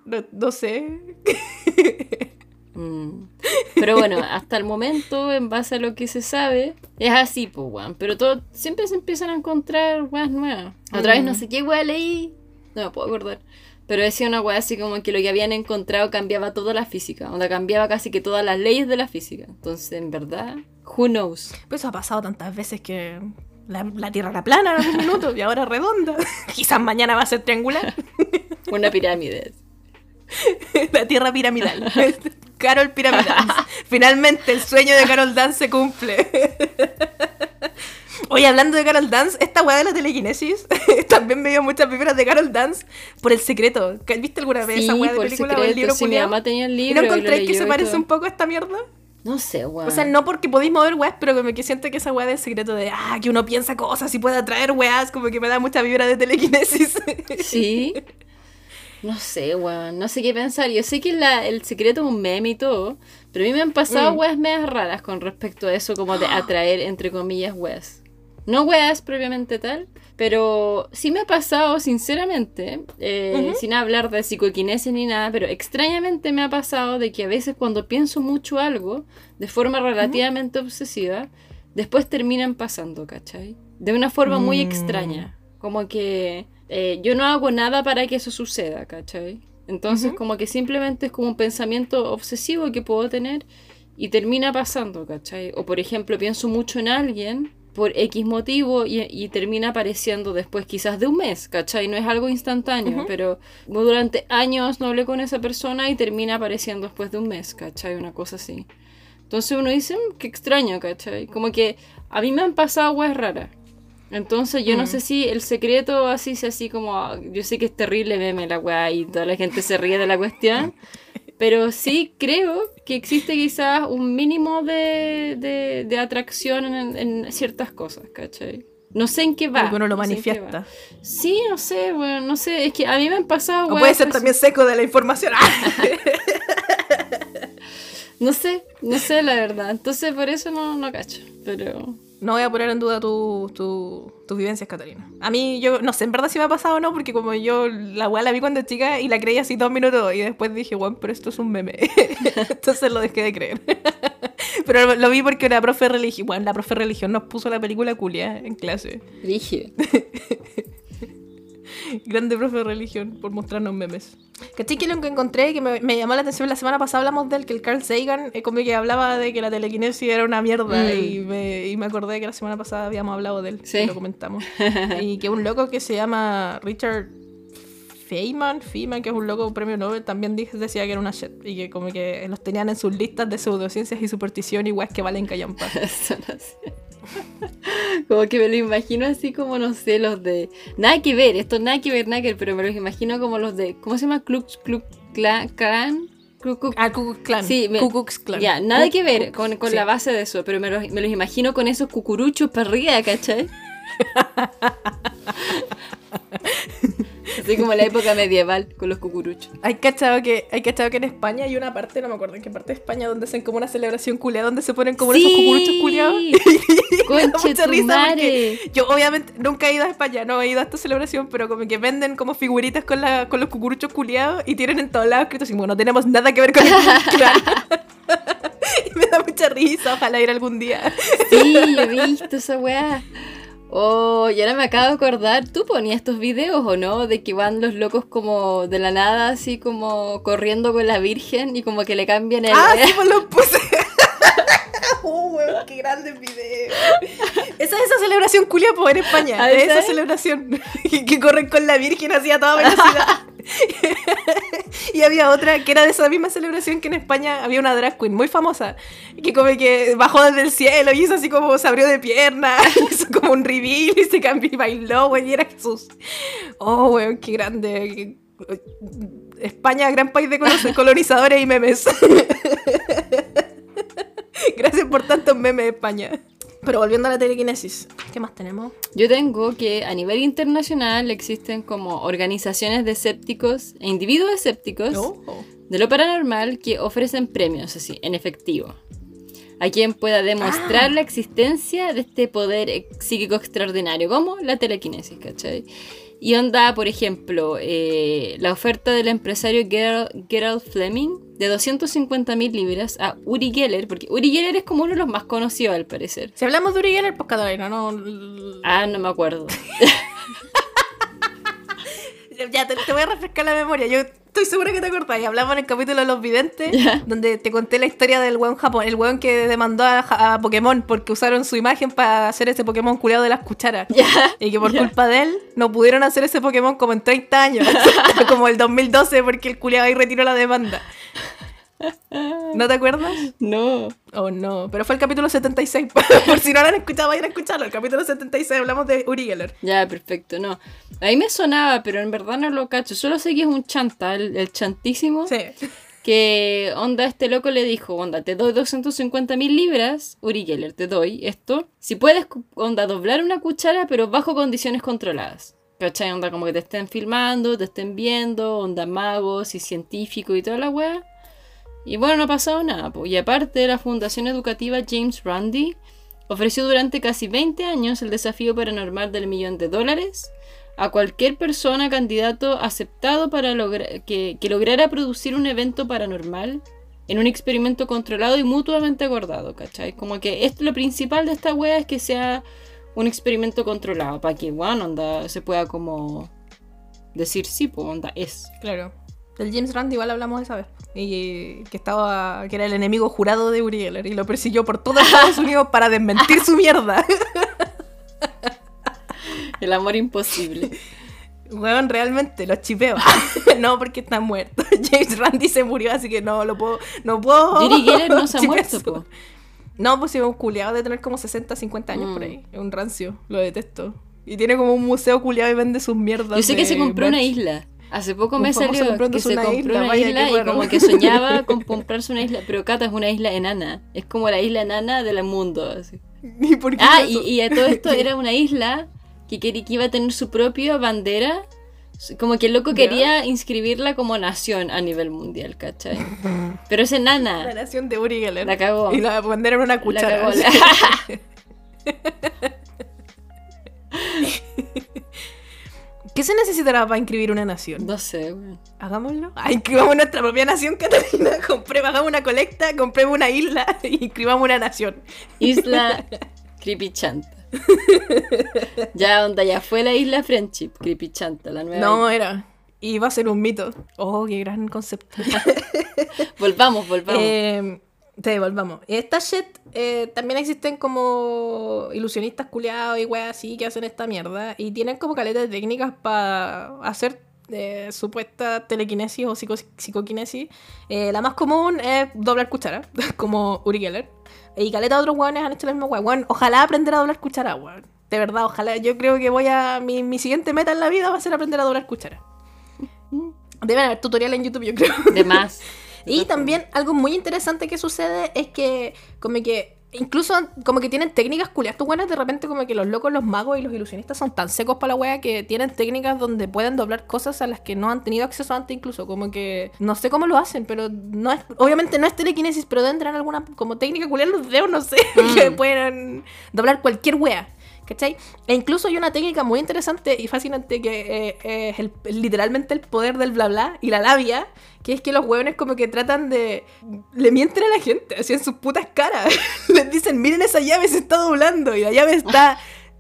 No, no sé. Mm. Pero bueno, hasta el momento, en base a lo que se sabe, es así, pues, weón. Pero todo, siempre se empiezan a encontrar weas nuevas. Otra vez no sé qué wea leí, no me puedo acordar. Pero decía una weá así como que lo que habían encontrado cambiaba toda la física. Onda cambiaba casi que todas las leyes de la física. Entonces, en verdad, who knows. Pues eso ha pasado tantas veces que la, la Tierra era plana en un minuto y ahora redonda. Quizás mañana va a ser triangular. Una pirámide. la Tierra piramidal. Carol Piramidal. Finalmente el sueño de Carol Dance se cumple. Oye, hablando de Carol Dance, esta weá de la telequinesis también me dio muchas vibras de Carol Dance por el secreto. ¿Viste alguna vez esa weá de película o el secreto, libro sí, mi mamá tenía el ¿Y libro. no y encontráis que se parece todo. un poco a esta mierda? No sé, weón. O sea, no porque podéis mover weas, pero como que siento que esa weá del secreto de, ah, que uno piensa cosas y puede atraer weas, como que me da mucha vibra de telequinesis. Sí. No sé, weón. No sé qué pensar. Yo sé que la- el secreto es un meme y todo. Pero a mí me han pasado Mm. weas medias raras con respecto a eso, como de atraer, entre comillas, weas. No weas propiamente tal. Pero sí me ha pasado, sinceramente, eh, sin hablar de psicoquinesis ni nada, pero extrañamente me ha pasado de que a veces cuando pienso mucho algo, de forma relativamente obsesiva, después terminan pasando, ¿cachai? De una forma muy Mm. extraña. Como que eh, yo no hago nada para que eso suceda, ¿cachai? Entonces como que simplemente es como un pensamiento obsesivo que puedo tener y termina pasando, ¿cachai? O por ejemplo pienso mucho en alguien por X motivo y, y termina apareciendo después quizás de un mes, ¿cachai? No es algo instantáneo, Ujú. pero durante años no hablé con esa persona y termina apareciendo después de un mes, ¿cachai? Una cosa así. Entonces uno dice, "Mm, qué extraño, ¿cachai? Como que a mí me han pasado weas raras. Entonces yo no Mm. sé si el secreto así sea así como... Yo sé que es terrible meme la wea y toda la gente se ríe de la cuestión. Pero sí creo que existe quizás un mínimo de, de, de atracción en, en ciertas cosas, ¿cachai? No sé en qué va. Porque uno lo no manifiesta. Sí, no sé, bueno, no sé. Es que a mí me han pasado O weas puede ser así- también seco de la información. No sé, no sé la verdad. Entonces por eso no, no cacho. Pero... No voy a poner en duda tu, tu, tus vivencias, Catalina. A mí, yo no sé en verdad si me ha pasado o no, porque como yo la weá la vi cuando chica y la creí así dos minutos y después dije, bueno, pero esto es un meme. Entonces lo dejé de creer. pero lo, vi porque una profe religión, bueno, la profe religión nos puso la película culia en clase. Dije. Grande profe de religión por mostrarnos memes. ¿Cachai que lo que encontré que me, me llamó la atención la semana pasada hablamos del que el Carl Sagan eh, como que hablaba de que la telequinesis era una mierda Mm. y, me, y me acordé que la semana pasada habíamos hablado de él Sí. y lo comentamos. y que un loco que se llama Richard Feynman, Feynman, que es un loco premio Nobel, también decía que era una shit y que como que los tenían en sus listas de pseudociencias y superstición y weas que valen callampa. Como que me lo imagino así como, no sé, los de... Nada que ver, esto nada que ver, nada que ver, pero me los imagino como los de... ¿Cómo se llama? Klan. Klan? Ku Klux- Ah, Ku Klux Klan. Sí, me- Klan. Ya, nada que ver con, con sí. la base de eso, pero me los, me los imagino con esos cucuruchos para arriba, ¿cachai? Así como la época medieval con los cucuruchos. Hay cachado que, hay cachado que en España hay una parte, no me acuerdo en qué parte de España, donde hacen como una celebración culiada, donde se ponen como esos cucuruchos culiados. Me da Conche mucha risa porque yo obviamente nunca he ido a España, no he ido a esta celebración, pero como que venden como figuritas con, la, con los cucuruchos culiados y tienen en todos lados escrito así, bueno, no tenemos nada que ver con el Ku Klux Klan". y me da mucha risa, ojalá ir algún día. Sí, yo he visto esa weá. Oh, y ahora me acabo de acordar, ¿tú ponías estos videos o no? De que van los locos como de la nada, así como corriendo con la Virgen y como que le cambian el... Ah, sí, pues lo puse. Oh, weón, qué grande video. Esa es esa celebración culia pues, en España. Ah, ¿esa esa es? celebración. que corren con la Virgen así a toda velocidad. y había otra que era de esa misma celebración que en España había una drag queen muy famosa. Que como que bajó desde el cielo y hizo así como se abrió de pierna. hizo como un reveal y se cambió y bailó, güey. Y era Jesús. Oh, weón, qué grande. España, gran país de colo- colonizadores y memes. Gracias por tantos memes, España. Pero volviendo a la telequinesis, ¿qué más tenemos? Yo tengo que a nivel internacional existen como organizaciones de escépticos e individuos escépticos Oh. de lo paranormal que ofrecen premios así, en efectivo. A quien pueda demostrar Ah. la existencia de este poder psíquico extraordinario, como la telequinesis, ¿cachai? Y onda, por ejemplo, eh, la oferta del empresario Gerald, Fleming de 250 mil libras a Uri Geller, porque Uri Geller es como uno de los más conocidos al parecer. Si hablamos de Uri Geller, pues Catalina, no. Ah, no me acuerdo. Ya, te, te voy a refrescar la memoria. Yo estoy segura que te acordás. Hablamos en el capítulo de los videntes, donde te conté la historia del weón Japón, el weón que demandó a, a Pokémon porque usaron su imagen para hacer ese Pokémon culiado de las cucharas. Y que por culpa de él no pudieron hacer ese Pokémon como en 30 años. como el 2012 porque el culiado ahí retiró la demanda. ¿No te acuerdas? No. Oh no, pero fue el capítulo 76. por si no lo han escuchado, vayan a escucharlo. El capítulo 76 hablamos de Uri Geller. Ya, perfecto, no. Ahí me sonaba, pero en verdad no lo cacho. Solo sé que es un chanta, el, el chantísimo. Sí. Que onda, este loco le dijo, onda, te doy 250 mil libras, Uri Geller, te doy esto. Si puedes, onda, doblar una cuchara, pero bajo condiciones controladas. ¿Cachai? Onda, como que te estén filmando, te estén viendo, onda magos y científicos y toda la wea. Y bueno, no ha pasado nada. po. Y aparte, la Fundación Educativa James Randi ofreció durante casi 20 años el desafío paranormal del millón de dólares a cualquier persona candidato aceptado para logra- que, lograra producir un evento paranormal en un experimento controlado y mutuamente acordado, ¿cachai? Como que esto, lo principal de esta wea es que sea un experimento controlado, para que, bueno, onda, se pueda como decir sí, pues, onda, es. Claro. Del James Rand igual hablamos esa vez. Y que estaba. que era el enemigo jurado de Uri Geller. Y lo persiguió por todo Estados Unidos para desmentir su mierda. El amor imposible. Weón, realmente, los chipeo. no, porque está muerto. James Randi se murió, así que no lo puedo. No puedo. Yuri Geller no se ha muerto, po. No, pues es un culiado de tener como 60, 50 años por Mm. ahí. Es un rancio. Lo detesto. Y tiene como un museo culiado y vende sus mierdas. Yo sé que se compró una isla. Hace poco me salió que se una compró isla, una vaya, isla y raro. como que soñaba con comprarse una isla. Pero Cata es una isla enana. Es como la isla enana del mundo. Así. ¿Y por qué Ah, y, y a todo esto era una isla que, que iba a tener su propia bandera. Como que el loco ¿Ya? quería inscribirla como nación a nivel mundial, ¿cachai? Pero es La enana. nación de Uri Geller. La cagó. Y la pondieron en una La cuchara. cagó, la- ¿Qué se necesitará para inscribir una nación? No sé, weón. Hagámoslo. Ah, inscribamos nuestra propia nación, Catalina. Compremos, hagamos una colecta, compremos una isla y inscribamos una nación. Isla Creepy Chanta. ya, onda, ya fue la isla Friendship, Creepy Chanta, la nueva. No, era. Y va a ser un mito. Oh, qué gran concepto. Volvamos, volvamos. Eh, te volvamos. Esta shit eh, también existen como ilusionistas culiados y weas así que hacen esta mierda. Y tienen como caletas de técnicas para hacer eh, supuesta telequinesis o psico- psicoquinesis. Eh, la más común es doblar cuchara, como Uri Geller. Y caleta de otros weones han hecho la misma wea. Weón, ojalá aprender a doblar cuchara, weón. De verdad, ojalá. Yo creo que voy a. Mi, mi siguiente meta en la vida va a ser aprender a doblar cuchara. Deben haber tutoriales en YouTube, yo creo. de más. Y también algo muy interesante que sucede es que como que incluso como que tienen técnicas culiadas. Tú buenas de repente como que los locos, los magos y los ilusionistas son tan secos para la wea que tienen técnicas donde pueden doblar cosas a las que no han tenido acceso antes incluso. Como que no sé cómo lo hacen, pero no es, obviamente no es telequinesis, pero deben tener alguna como técnica culiada en los dedos, no sé, Mm. que pueden doblar cualquier wea. ¿Cachai? E incluso hay una técnica muy interesante y fascinante que eh, es el- literalmente el poder del bla bla y la labia, que es que los hueones como que tratan de... Le mienten a la gente, así en sus putas caras. Les dicen, miren esa llave, se está doblando y la llave está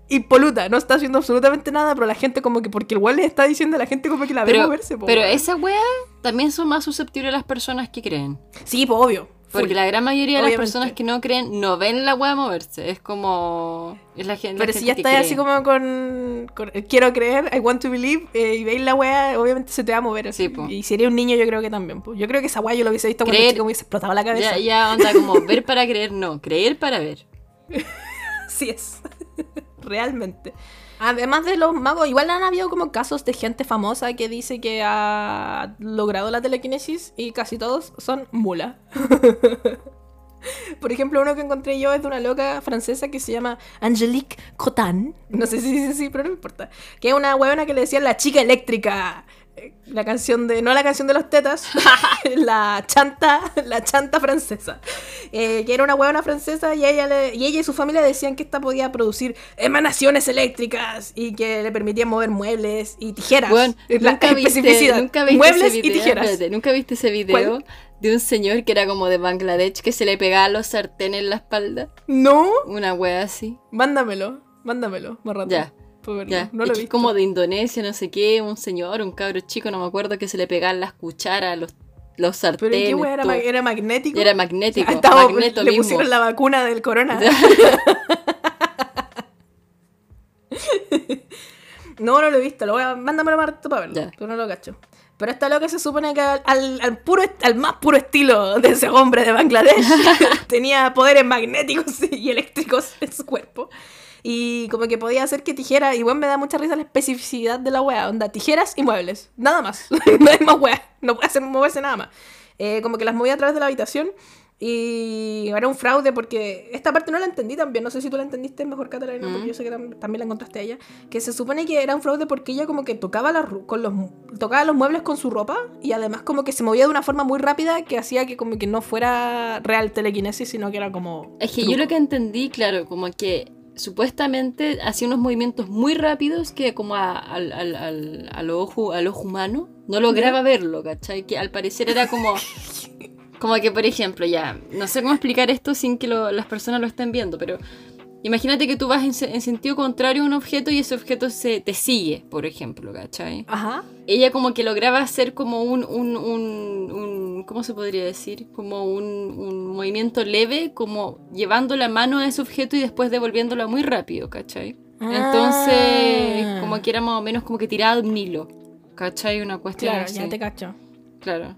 impoluta, no está haciendo absolutamente nada, pero la gente como que, porque el hueón les está diciendo a la gente como que la ve moverse. po, pero weón. esa wea también son más susceptibles las personas que creen. Sí, pues obvio. Porque la gran mayoría de las personas que no creen no ven la wea moverse. Es como. Es la gente. Pero la si ya que estás así cree. como con, quiero creer, I want to believe, eh, y veis la wea, obviamente se te va a mover. así. Sí. Y si eres un niño, yo creo que también. po. Yo creo que esa wea yo lo hubiese visto cuando Creer- chico me hubiese explotado la cabeza. Ya, ya onda como ver para creer, no. Creer para ver. Así es. Realmente. Además de los magos, igual han habido como casos de gente famosa que dice que ha logrado la telequinesis y casi todos son mula. Por ejemplo, uno que encontré yo es de una loca francesa que se llama Angelique Cotan. No sé si así, pero no importa. Que es una huevona que le decían la chica eléctrica. La canción de. No la canción de los tetas, la chanta, la chanta francesa. Eh, que era una huevona francesa y ella, le- y ella y su familia decían que esta podía producir emanaciones eléctricas y que le permitía mover muebles y tijeras. Bueno, La nunca viste, nunca viste muebles ese y video. tijeras. espérate, nunca viste ese video ¿Cuál? de un señor que era como de Bangladesh que se le pegaba los sartenes en la espalda. No, Una wea así. mándamelo, mándamelo, más rato. Ya. Para verlo. Ya, no lo que he es como de Indonesia, no sé qué, un señor, un cabro chico, no me acuerdo, que se le pegaban las cucharas, los, los Pero ¿y sartenes. qué wea era, ma- era magnético? Era magnético, estaba- magneto le mismo. pusieron la vacuna del corona. no, no lo he visto. Lo voy a... Mándamelo más rato para verlo. Ya. Pero no lo cacho. Pero esta loca se supone que al, al- al puro, al más puro estilo de ese hombre de Bangladesh tenía poderes magnéticos y eléctricos en su cuerpo. Y como que podía hacer que tijera, y bueno, me da mucha risa la especificidad de la wea, onda, tijeras y muebles, nada más, no hay más wea, no puede hacer moverse nada más. Eh, como que las movía a través de la habitación y era un fraude porque esta parte no la entendí también, no sé si tú la entendiste mejor Catalina, porque Mm. yo sé que tam- también la encontraste a ella, que se supone que era un fraude porque ella como que tocaba, ru- con los, tocaba los muebles con su ropa y además como que se movía de una forma muy rápida que hacía que como que no fuera real telequinesis, sino que era como... Es que yo lo que entendí, claro, como que supuestamente hacía unos movimientos muy rápidos que como a- al, al, al, al ojo, al ojo humano no lograba verlo, ¿cachai? Que al parecer era como... Como que, por ejemplo, ya, no sé cómo explicar esto sin que lo- las personas lo estén viendo, pero imagínate que tú vas en, se- en sentido contrario a un objeto y ese objeto se te sigue, por ejemplo, ¿cachai? Ajá. ella como que lograba hacer como un, un, un, un- ¿cómo se podría decir? Como un, un movimiento leve, como llevando la mano a ese objeto y después devolviéndola muy rápido, ¿cachai? Entonces, Ah. como que era más o menos como que tirada de un hilo, ¿cachai? Una cuestión Claro, así. ya te cacho. Claro.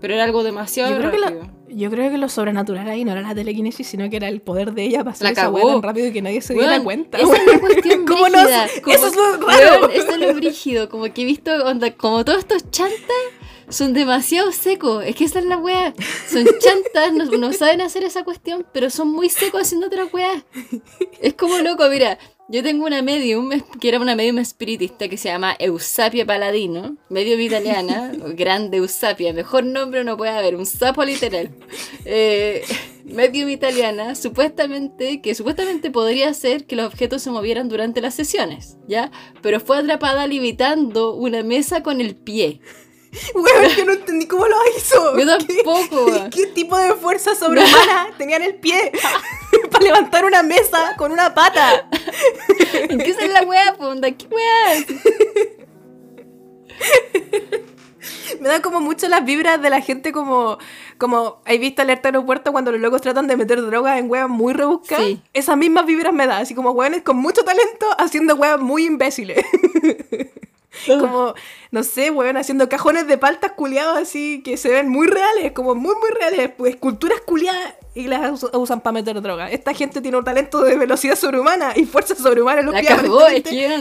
Pero era algo demasiado Yo creo, que lo, yo creo que lo sobrenatural ahí no era la telequinesis, sino que era el poder de ella hacer La esa weá tan rápido y que nadie se diera Weón, cuenta. Esa es la cuestión ¿Cómo como- Eso es lo raro. Eso es lo brígido. Como que he visto, onda, como todos estos chantas son demasiado secos. Es que esa es la wea. Son chantas, no, no saben hacer esa cuestión, pero son muy secos haciendo otra wea. Es como loco, mira. Yo tengo una medium, que era una medium espiritista que se llama Eusapia Paladino, medium italiana, grande Eusapia, mejor nombre no puede haber, un sapo literal. Eh, medium italiana, supuestamente, que supuestamente podría hacer que los objetos se movieran durante las sesiones, ¿ya? Pero fue atrapada limitando una mesa con el pie. Weón, yo no entendí cómo lo hizo. Yo tampoco, ¿Qué, qué tipo de fuerza sobrehumana tenía en el pie para levantar una mesa con una pata? ¿En qué es la wea, po? onda? ¿Qué wea? Me dan como mucho las vibras de la gente como... Como, ¿hay visto alerta aeropuerto cuando los locos tratan de meter drogas en weas muy rebuscadas? Sí. Esas mismas vibras me da, así como weones con mucho talento haciendo weas muy imbéciles. Como, no sé, weón, haciendo cajones de paltas culiados así que se ven muy reales, como muy, muy reales, pues esculturas culiadas y las us- usan para meter droga. Esta gente tiene un talento de velocidad sobrehumana y fuerza sobrehumana en los pies. no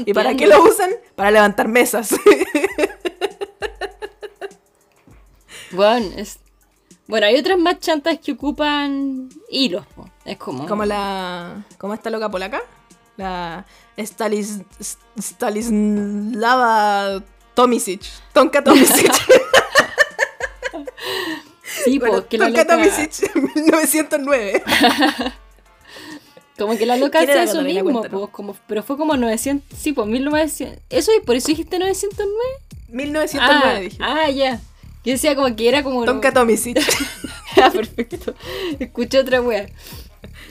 ¿Y para qué lo usan? Para levantar mesas. Bueno, es... bueno, hay otras más chantas que ocupan hilos, po. Es como... como la. ¿Cómo esta loca polaca? La. Stalis. Stalislava Tomisic. Tonka Tomisic. Sí, Bueno, que la Tonka loca... Tomisic, 1909. Como que la loca ¿Quién hace eso mismo, po, como... pero fue como 900... Sí, pues 1900... ¿Eso y por eso dijiste 909? 1909 ah, dije. ah, ya. Yo decía como que era como... Tonka Tomisic. Ah, perfecto. Escuché otra wea.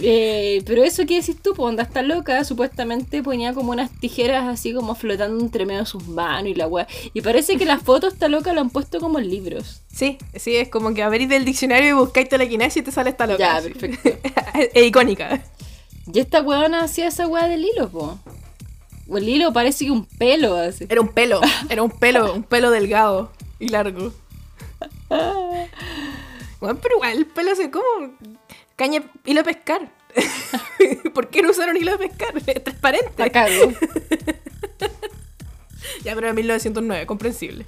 Eh, pero eso que decís tú, pues onda está loca, supuestamente ponía como unas tijeras así como flotando entre medio de sus manos y la wea. Y parece que las fotos esta loca lo han puesto como en libros. Sí, sí, es como que abrís del diccionario y buscáis telequinesis y te sale esta loca. Ya, perfecto. es icónica. Y esta weona hacía esa wea del hilo, po. O el hilo parece que un pelo así. Era un pelo, era un pelo, un pelo delgado y largo. Bueno, pero igual el pelo se como caña hilo de pescar. ¿Por qué no usaron hilo de pescar? Es transparente. Ya, pero en 1909, comprensible.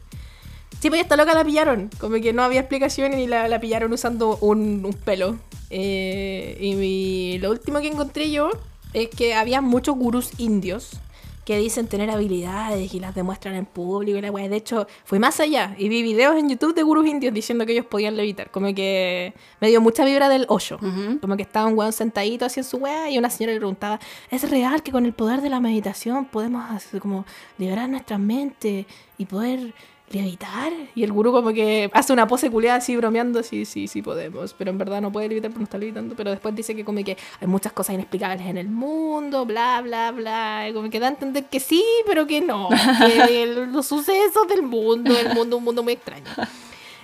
Sí, pues esta loca la pillaron. Como que no había explicación y la, la pillaron usando un, un pelo. Eh, y mi- lo último que encontré yo es que había muchos gurús indios que dicen tener habilidades y las demuestran en público y la weá. De hecho, fui más allá y vi videos en YouTube de gurús indios diciendo que ellos podían levitar. Como que me dio mucha vibra del hoyo. Como que estaba un weón sentadito así en su weá y una señora le preguntaba, ¿es real que con el poder de la meditación podemos como liberar nuestra mente y poder ¿levitar? Y el gurú como que hace una pose culiada así bromeando, sí, sí, sí podemos, pero en verdad no puede levitar porque no está levitando, pero después dice que como que hay muchas cosas inexplicables en el mundo, bla, bla, bla, como que da a entender que sí, pero que no, que los sucesos del mundo, el mundo, un mundo muy extraño.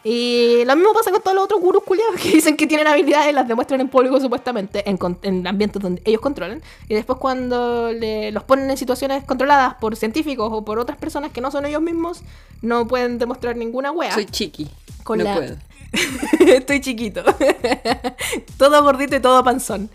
Y lo mismo pasa con todos los otros gurús culiados que dicen que tienen habilidades y las demuestran en público supuestamente, en, en ambientes donde ellos controlan. Y después cuando le- los ponen en situaciones controladas por científicos o por otras personas que no son ellos mismos, no pueden demostrar ninguna wea. Soy chiqui. Con no la- puedo. Estoy chiquito. todo gordito y todo panzón.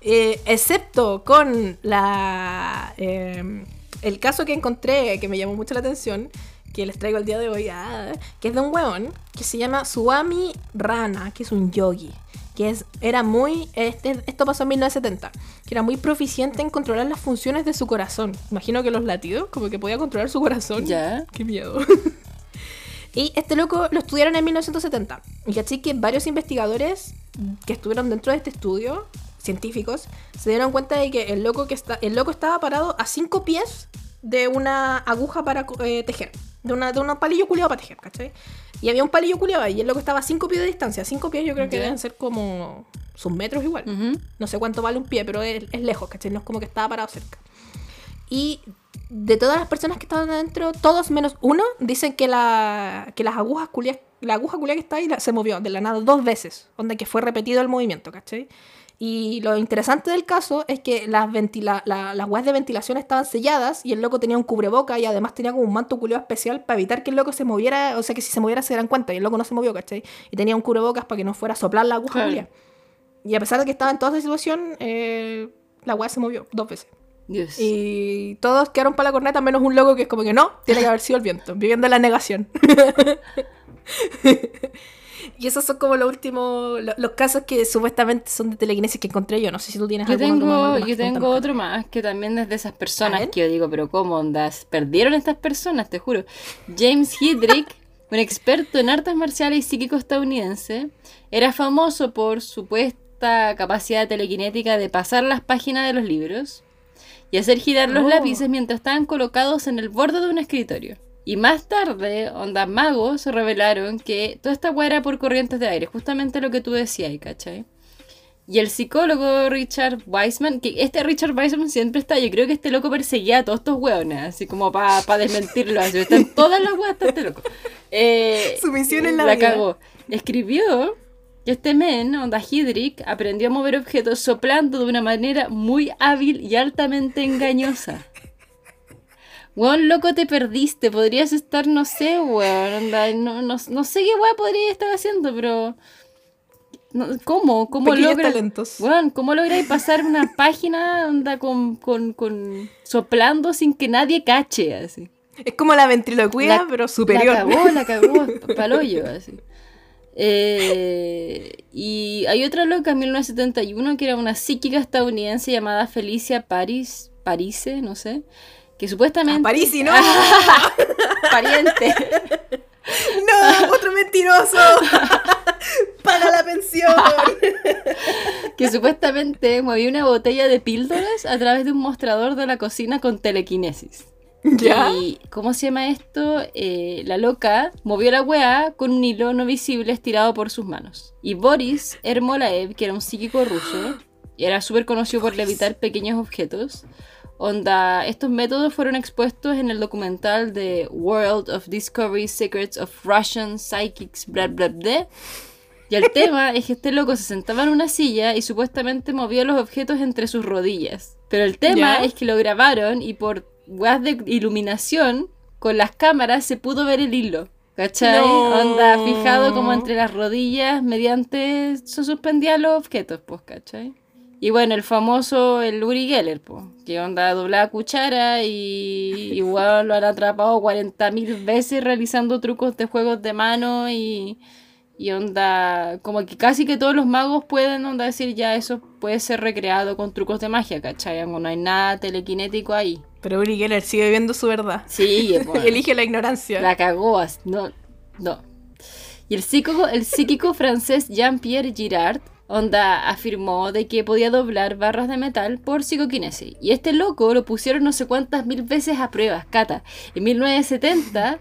Eh, excepto con la eh, el caso que encontré que me llamó mucho la atención, que les traigo el día de hoy, ah, que es de un hueón que se llama Suami Rana, que es un yogi. Que es, era muy. Este, esto pasó en 1970. Que era muy proficiente en controlar las funciones de su corazón. Imagino que los latidos, como que podía controlar su corazón. Ya. Qué miedo. Y este loco lo estudiaron en 1970. Y caché que varios investigadores que estuvieron dentro de este estudio, científicos, se dieron cuenta de que el loco, que está, el loco estaba parado a cinco pies de una aguja para eh, tejer. De, una, de un palillo culiado para tejer, ¿cachai? Y había un palillo culiado ahí y el loco estaba a cinco pies de distancia. Cinco pies yo creo que deben ser como sus metros igual. Ujú. No sé cuánto vale un pie, pero es, es lejos, ¿cachai? No es como que estaba parado cerca. Y de todas las personas que estaban adentro, todos menos uno dicen que, la, que las agujas culias, la aguja culia que está ahí la- se movió de la nada dos veces, donde que fue repetido el movimiento, ¿cachai? Y lo interesante del caso es que las, ventila la- las weas de ventilación estaban selladas y el loco tenía un cubreboca y además tenía como un manto culiado especial para evitar que el loco se moviera, o sea que si se moviera se dieran cuenta y el loco no se movió, ¿cachai? Y tenía un cubrebocas para que no fuera a soplar la aguja Claro. Y a pesar de que estaba en toda esa situación, eh, la wea se movió dos veces. Dios. Y todos quedaron para la corneta, menos un loco que es como que no, tiene que haber sido el viento, viviendo en la negación. y esos son como los últimos, lo- los casos que supuestamente son de telequinesis que encontré yo. No sé si tú tienes Yo alguno tengo, más, yo tengo otro más que también es de esas personas que yo digo, pero ¿cómo ondas? Perdieron estas personas, te juro. James Hedrick, un experto en artes marciales y psíquico estadounidense, era famoso por supuesta capacidad telequinética de pasar las páginas de los libros y hacer girar los Oh. lápices mientras estaban colocados en el borde de un escritorio. Y más tarde, ondas magos revelaron que toda esta weá era por corrientes de aire, justamente lo que tú decías, ¿cachai? Y el psicólogo Richard Weissman, que este Richard Weissman siempre está, yo creo que este loco perseguía a todos estos hueones, así como para desmentirlo, así, están todas las hueas está este loco. Eh, Su misión en la la vida. cagó. Escribió que este men, Onda Hidrick, aprendió a mover objetos soplando de una manera muy hábil y altamente engañosa. Weón, loco, te perdiste. Podrías estar, no sé, weón. no, no, no sé qué weón podría estar haciendo, pero. no, ¿Cómo? ¿Cómo logras. talentos. Weón, ¿cómo lográis pasar una página onda con, con, con soplando sin que nadie cache? Así. Es como la ventriloquía, La- pero superior. La cagó, la cagó, paloyo, así. Eh, y hay otra loca en 1971 que era una psíquica estadounidense llamada Felicia Paris, Parise, no sé, que supuestamente... A París y no. Pariente. ¡No! ¡Otro mentiroso! ¡Paga la pensión! que supuestamente movía una botella de píldoras a través de un mostrador de la cocina con telequinesis. ¿Ya? Y, ¿cómo se llama esto? Eh, la loca movió la weá con un hilo no visible estirado por sus manos. Y Boris Ermolaev, que era un psíquico ruso, y era súper conocido por levitar pequeños objetos, onda, estos métodos fueron expuestos en el documental de World of Discovery Secrets of Russian Psychics, bla bla bla. Y el tema es que este loco se sentaba en una silla y supuestamente movía los objetos entre sus rodillas. Pero el tema ¿Ya? es que lo grabaron y por weas de iluminación, con las cámaras se pudo ver el hilo. ¿Cachai? No. Onda fijado como entre las rodillas mediante se suspendían los objetos, pues, ¿cachai? Y bueno, el famoso, el Uri Geller, pues, que onda doblada cuchara y igual lo han atrapado 40.000 veces realizando trucos de juegos de mano y, y onda, como que casi que todos los magos pueden onda decir ya eso puede ser recreado con trucos de magia, ¿cachai? No hay nada telequinético ahí. Pero Uri Geller sigue viviendo su verdad. Sí, elige la ignorancia. la cagó, no, no. Y el psíquico, el psíquico francés Jean-Pierre Girard, onda, afirmó de que podía doblar barras de metal por psicoquinesis. Y este loco lo pusieron no sé cuántas mil veces a pruebas, cata. En 1970,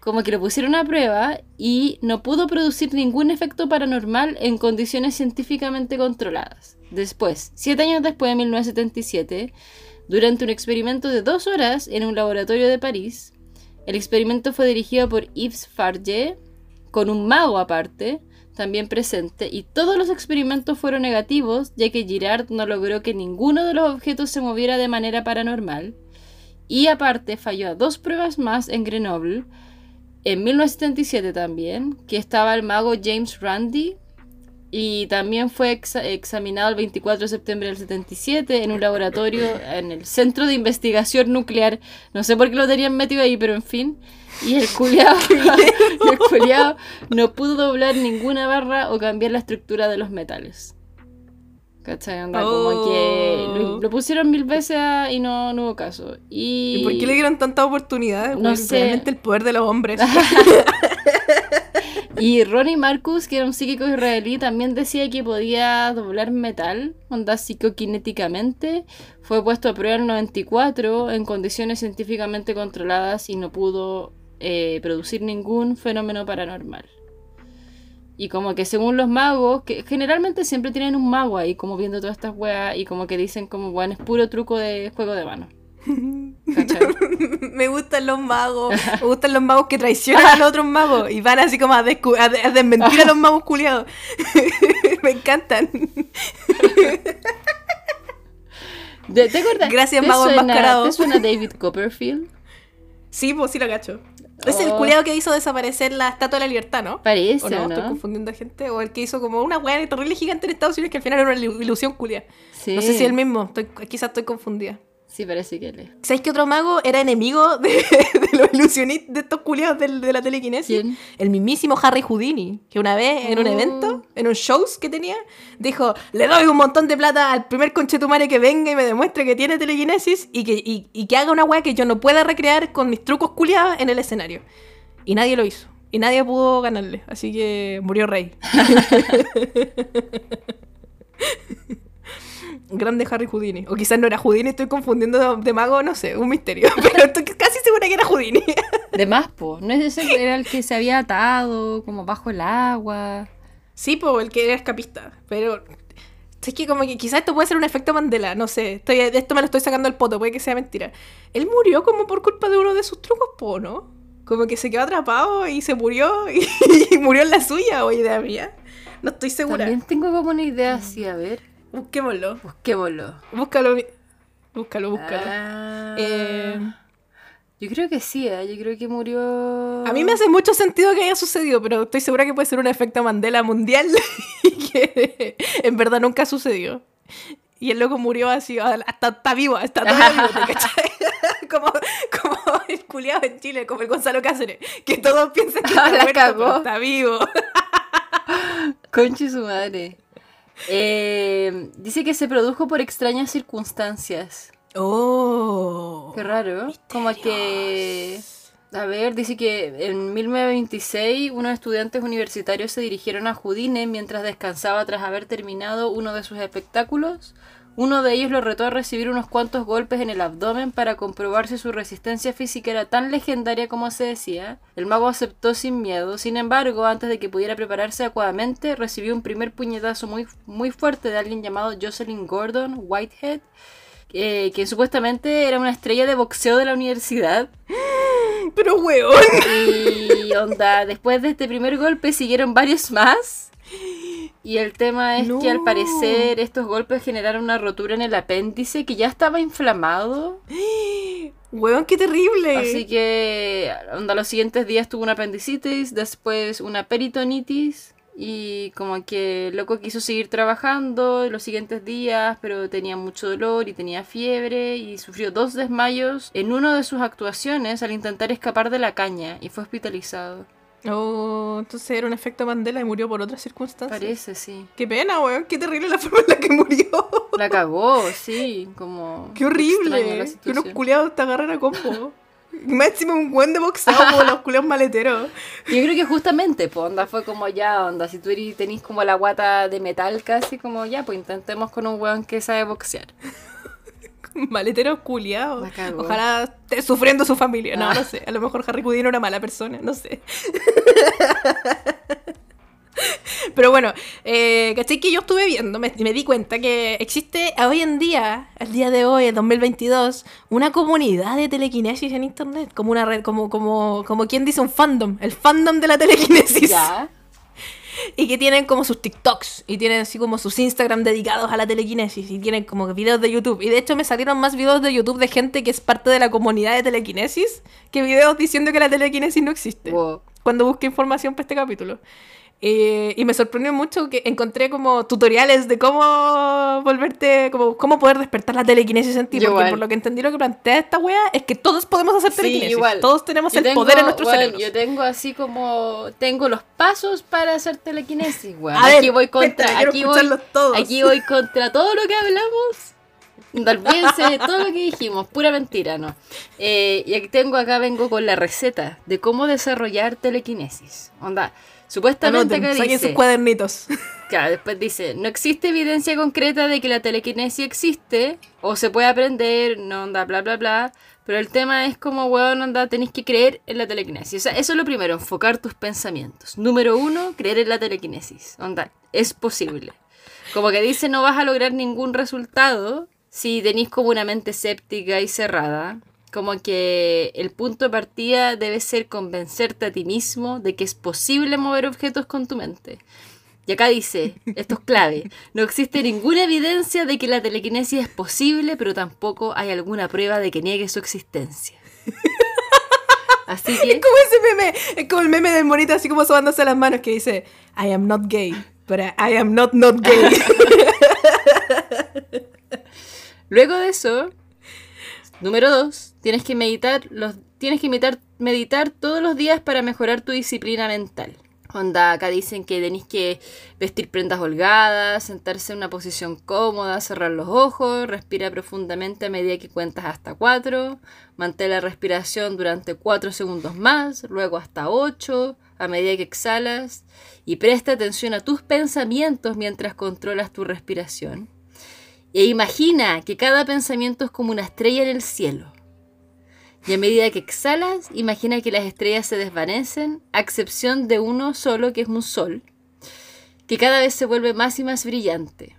como que lo pusieron a prueba y no pudo producir ningún efecto paranormal en condiciones científicamente controladas. Después, siete años después, de 1977, durante un experimento de dos horas en un laboratorio de París, el experimento fue dirigido por Yves Farge, con un mago aparte, también presente, y todos los experimentos fueron negativos, ya que Girard no logró que ninguno de los objetos se moviera de manera paranormal, y aparte falló a dos pruebas más en Grenoble, en 1977 también, que estaba el mago James Randi, y también fue exa- examinado el 24 de septiembre del 77 en un laboratorio en el Centro de Investigación Nuclear. No sé por qué lo tenían metido ahí, pero en fin. Y el culiao, el culiao no pudo doblar ninguna barra o cambiar la estructura de los metales. ¿Cachai? Onda, como que lo, Oh. lo pusieron mil veces y no, no hubo caso. Y, ¿Y por qué le dieron tantas oportunidades? No güey? sé. Realmente el poder de los hombres. Y Ronnie Marcus, que era un psíquico israelí, también decía que podía doblar metal, onda psicoquinéticamente. Fue puesto a prueba en el 94 en condiciones científicamente controladas y no pudo eh, producir ningún fenómeno paranormal. Y como que según los magos, que generalmente siempre tienen un mago ahí, como viendo todas estas weas, y como que dicen como, bueno, es puro truco de juego de mano. Me gustan los magos. Me gustan los magos que traicionan a los otros magos y van así como a, descu- a de- a desmentir a los magos culiados. me encantan. ¿Te, te acuerdas? Gracias, ¿Te mago enmascarado. ¿Te suena David Copperfield? Sí, pues sí lo cacho. Es el Oh. culiado que hizo desaparecer la Estatua de la Libertad, ¿no? Parece, ¿O no? Estoy confundiendo a gente. O el que hizo como una weá terrible gigante en Estados Unidos que al final era una ilu- ilusión culia. Sí. No sé si es el mismo. Estoy, quizás estoy confundida. Sí, parece que él es. ¿Sabéis que otro mago era enemigo de, de los ilusionistas, de estos culiados del- de la telequinesis? ¿Quién? El mismísimo Harry Houdini, que una vez en un Oh. evento, en un shows que tenía, dijo, le doy un montón de plata al primer conchetumare que venga y me demuestre que tiene telequinesis y que, y, y que haga una weá que yo no pueda recrear con mis trucos culiados en el escenario. Y nadie lo hizo. Y nadie pudo ganarle. Así que murió rey. Grande Harry Houdini. O quizás no era Houdini, estoy confundiendo de, mago, no sé, un misterio. Pero estoy casi segura que era Houdini. De más, po. ¿No es ese era el que se había atado como bajo el agua? Sí, pues el que era escapista. Pero es que como que quizás esto puede ser un efecto Mandela, no sé. Estoy, de esto me lo estoy sacando al poto, puede que sea mentira. Él murió como por culpa de uno de sus trucos, po, ¿no? Como que se quedó atrapado y se murió y, y murió en la suya, o idea mía. No estoy segura. También tengo como una idea así, a ver. Busquémoslo. Busquémoslo. Búscalo. Búscalo, búscalo. Ah, Eh, Yo creo que sí, ¿eh? yo creo que murió. A mí me hace mucho sentido que haya sucedido, pero estoy segura que puede ser un efecto Mandela mundial y que en verdad nunca sucedió. Y el loco murió así, hasta está vivo, hasta todavía vivo, ¿te cachai? como, como el culiado en Chile, como el Gonzalo Cáceres, que todos piensan que Ah, está la muerto, pero está vivo. Conche su madre. Eh, dice que se produjo por extrañas circunstancias. Oh. Qué raro. Como que. A ver, dice que en 1926 unos estudiantes universitarios se dirigieron a Judine mientras descansaba tras haber terminado uno de sus espectáculos. Uno de ellos lo retó a recibir unos cuantos golpes en el abdomen para comprobar si su resistencia física era tan legendaria como se decía. El mago aceptó sin miedo, sin embargo, antes de que pudiera prepararse adecuadamente, recibió un primer puñetazo muy, muy fuerte de alguien llamado Jocelyn Gordon Whitehead, eh, que supuestamente era una estrella de boxeo de la universidad. Pero weón. Y onda, después de este primer golpe siguieron varios más. Y el tema es que al parecer estos golpes generaron una rotura en el apéndice que ya estaba inflamado. Weón, qué terrible. Así que onda, los siguientes días tuvo una apendicitis, después una peritonitis. Y como que el loco quiso seguir trabajando los siguientes días, pero tenía mucho dolor y tenía fiebre y sufrió dos desmayos en una de sus actuaciones al intentar escapar de la caña y fue hospitalizado. Oh, entonces era un efecto Mandela y murió por otras circunstancias. Parece, sí. Qué pena, weón. Qué terrible la forma en la que murió. La cagó, sí, como... Qué horrible. Que unos culiados te agarran a combo. Encima un buen de boxeo como los culiados maleteros. Yo creo que justamente, pues, onda, fue como ya, onda, si tú eres- tenés como la guata de metal casi, como ya, pues intentemos con un weón que sabe boxear. Maletero culiao. Ojalá esté sufriendo su familia. No, no sé. A lo mejor Harry Houdini era una mala persona. No sé. Pero bueno, eh, ¿cachai? Que yo estuve viendo, me, me di cuenta que existe hoy en día, al día de hoy, en 2022, una comunidad de telequinesis en internet. Como una red, como, como, como quien dice un fandom. El fandom de la telequinesis. Ya. Y que tienen como sus TikToks y tienen así como sus Instagram dedicados a la telequinesis y tienen como videos de YouTube. Y de hecho me salieron más videos de YouTube de gente que es parte de la comunidad de telequinesis que videos diciendo que la telequinesis no existe. Wow. Cuando busqué información para este capítulo. Eh, y me sorprendió mucho que encontré como tutoriales de cómo volverte, como cómo poder despertar la telequinesis en ti. Yo Porque igual. por lo que entendí lo que plantea esta wea es que todos podemos hacer Sí, telequinesis. igual. Todos tenemos Yo el tengo- poder en nuestros weón, cerebros. Yo tengo así como. Tengo los pasos para hacer telequinesis, weón. A ver, aquí voy contra. aquí, voy, todos. aquí voy contra todo lo que hablamos. Olvídense de todo lo que dijimos, pura mentira, ¿no? Eh, y aquí tengo acá, vengo con la receta de cómo desarrollar telequinesis. Onda, supuestamente Anoten, acá saquen sus dice, cuadernitos. Claro, después dice, no existe evidencia concreta de que la telequinesis existe o se puede aprender, no onda, bla, bla, bla. Pero el tema es como, weón, onda, tenéis que creer en la telequinesis. O sea, eso es lo primero, enfocar tus pensamientos. Número uno, creer en la telequinesis. Onda, es posible. Como que dice, no vas a lograr ningún resultado si tenéis como una mente escéptica y cerrada. Como que el punto de partida debe ser convencerte a ti mismo de que es posible mover objetos con tu mente. Y acá dice, esto es clave, no existe ninguna evidencia de que la telequinesis es posible, pero tampoco hay alguna prueba de que niegue su existencia. Así Es que, como ese meme, es como el meme del monito así como sobándose las manos que dice, I am not gay, but I am not not gay. luego de eso, número dos, tienes que meditar, tienes que meditar, meditar todos los días para mejorar tu disciplina mental. Onda, acá dicen que tenéis que vestir prendas holgadas, sentarse en una posición cómoda, cerrar los ojos, respira profundamente a medida que cuentas hasta 4, mantén la respiración durante 4 segundos más, luego hasta 8, a medida que exhalas, y presta atención a tus pensamientos mientras controlas tu respiración. E imagina que cada pensamiento es como una estrella en el cielo. Y a medida que exhalas, imagina que las estrellas se desvanecen, a excepción de uno solo que es un sol, que cada vez se vuelve más y más brillante.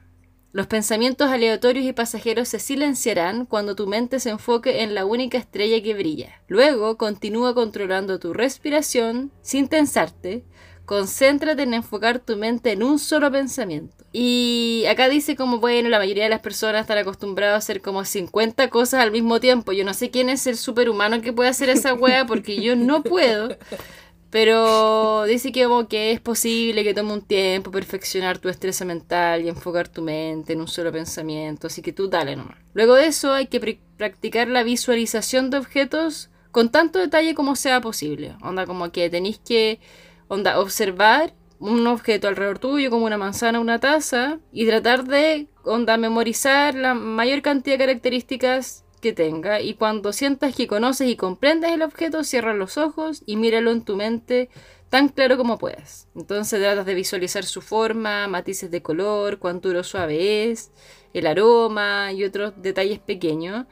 Los pensamientos aleatorios y pasajeros se silenciarán cuando tu mente se enfoque en la única estrella que brilla. Luego, continúa controlando tu respiración sin tensarte. Concéntrate en enfocar tu mente en un solo pensamiento. Y acá dice como, bueno, la mayoría de las personas están acostumbrados a hacer como 50 cosas al mismo tiempo. Yo no sé quién es el superhumano que puede hacer esa wea porque yo no puedo. Pero dice que como que es posible que tome un tiempo perfeccionar tu estrés mental y enfocar tu mente en un solo pensamiento, así que tú dale nomás. Luego de eso hay que pr- practicar la visualización de objetos con tanto detalle como sea posible. Onda como que tenéis que onda observar un objeto alrededor tuyo como una manzana, una taza y tratar de onda memorizar la mayor cantidad de características que tenga y cuando sientas que conoces y comprendes el objeto, cierra los ojos y míralo en tu mente tan claro como puedas. Entonces tratas de visualizar su forma, matices de color, cuán duro suave es, el aroma y otros detalles pequeños.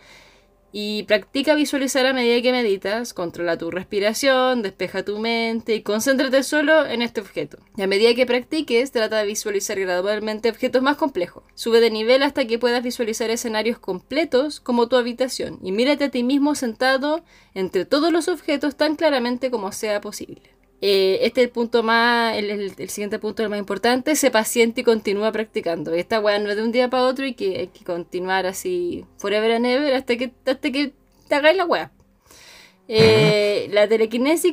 Y practica visualizar a medida que meditas, controla tu respiración, despeja tu mente y concéntrate solo en este objeto. Y a medida que practiques, trata de visualizar gradualmente objetos más complejos. Sube de nivel hasta que puedas visualizar escenarios completos como tu habitación y mírate a ti mismo sentado entre todos los objetos tan claramente como sea posible. Eh, este es el punto más, el, el- el siguiente punto el más importante, sé paciente y continúa practicando. Esta weá no es de un día para otro y que hay que continuar así forever and ever hasta que, hasta que te hagáis la weá. Eh, la telequinesis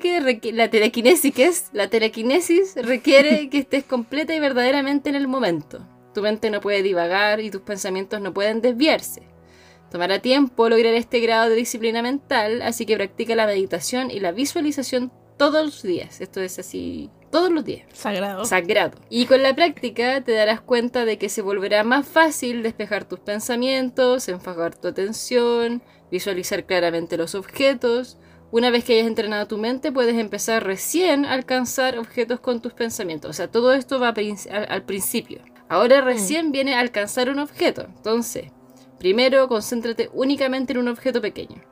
la telequinesis la telequinesis requiere que estés completa y verdaderamente en el momento. Tu mente no puede divagar y tus pensamientos no pueden desviarse. Tomará tiempo lograr este grado de disciplina mental, así que practica la meditación y la visualización todos los días. Esto es así, todos los días. Sagrado. Sagrado. Y con la práctica te darás cuenta de que se volverá más fácil despejar tus pensamientos, enfocar tu atención, visualizar claramente los objetos. Una vez que hayas entrenado tu mente, puedes empezar recién a alcanzar objetos con tus pensamientos. O sea, todo esto va al, al principio. Ahora recién viene a alcanzar un objeto. Entonces, Primero, concéntrate únicamente en un objeto pequeño.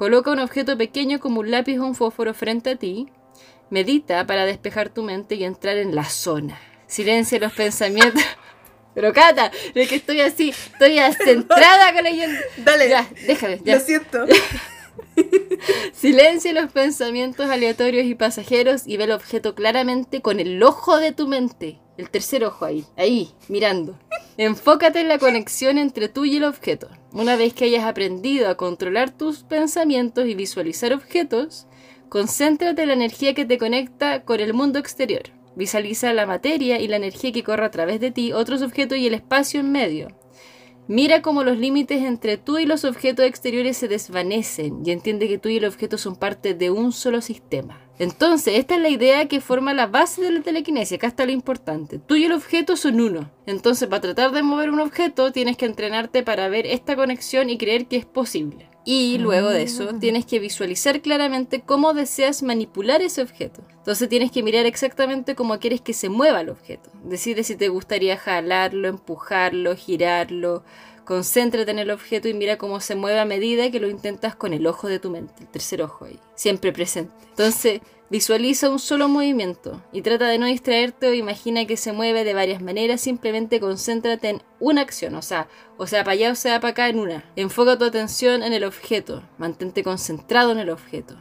Coloca un objeto pequeño como un lápiz o un fósforo frente a ti. Medita para despejar tu mente y entrar en la zona. Silencia los pensamientos. Pero Cata, es que estoy así, estoy centrada con leyendo. Dale. Ya, déjame, ya. Lo siento. Silencia los pensamientos aleatorios y pasajeros y ve el objeto claramente con el ojo de tu mente. El tercer ojo ahí, ahí, mirando. Enfócate en la conexión entre tú y el objeto. Una vez que hayas aprendido a controlar tus pensamientos y visualizar objetos, concéntrate en la energía que te conecta con el mundo exterior. Visualiza la materia y la energía que corre a través de ti, otros objetos y el espacio en medio. Mira cómo los límites entre tú y los objetos exteriores se desvanecen y entiende que tú y el objeto son parte de un solo sistema. Entonces, esta es la idea que forma la base de la telequinesia. Acá está lo importante. Tú y el objeto son uno. Entonces, para tratar de mover un objeto, tienes que entrenarte para ver esta conexión y creer que es posible. Y luego de eso, tienes que visualizar claramente cómo deseas manipular ese objeto. Entonces tienes que mirar exactamente cómo quieres que se mueva el objeto. Decide si te gustaría jalarlo, empujarlo, girarlo. Concéntrate en el objeto y mira cómo se mueve a medida que lo intentas con el ojo de tu mente, el tercer ojo ahí, siempre presente. Entonces, Visualiza un solo movimiento y trata de no distraerte o imagina que se mueve de varias maneras, simplemente concéntrate en una acción, o sea, o sea para allá o sea para acá en una. Enfoca tu atención en el objeto, mantente concentrado en el objeto.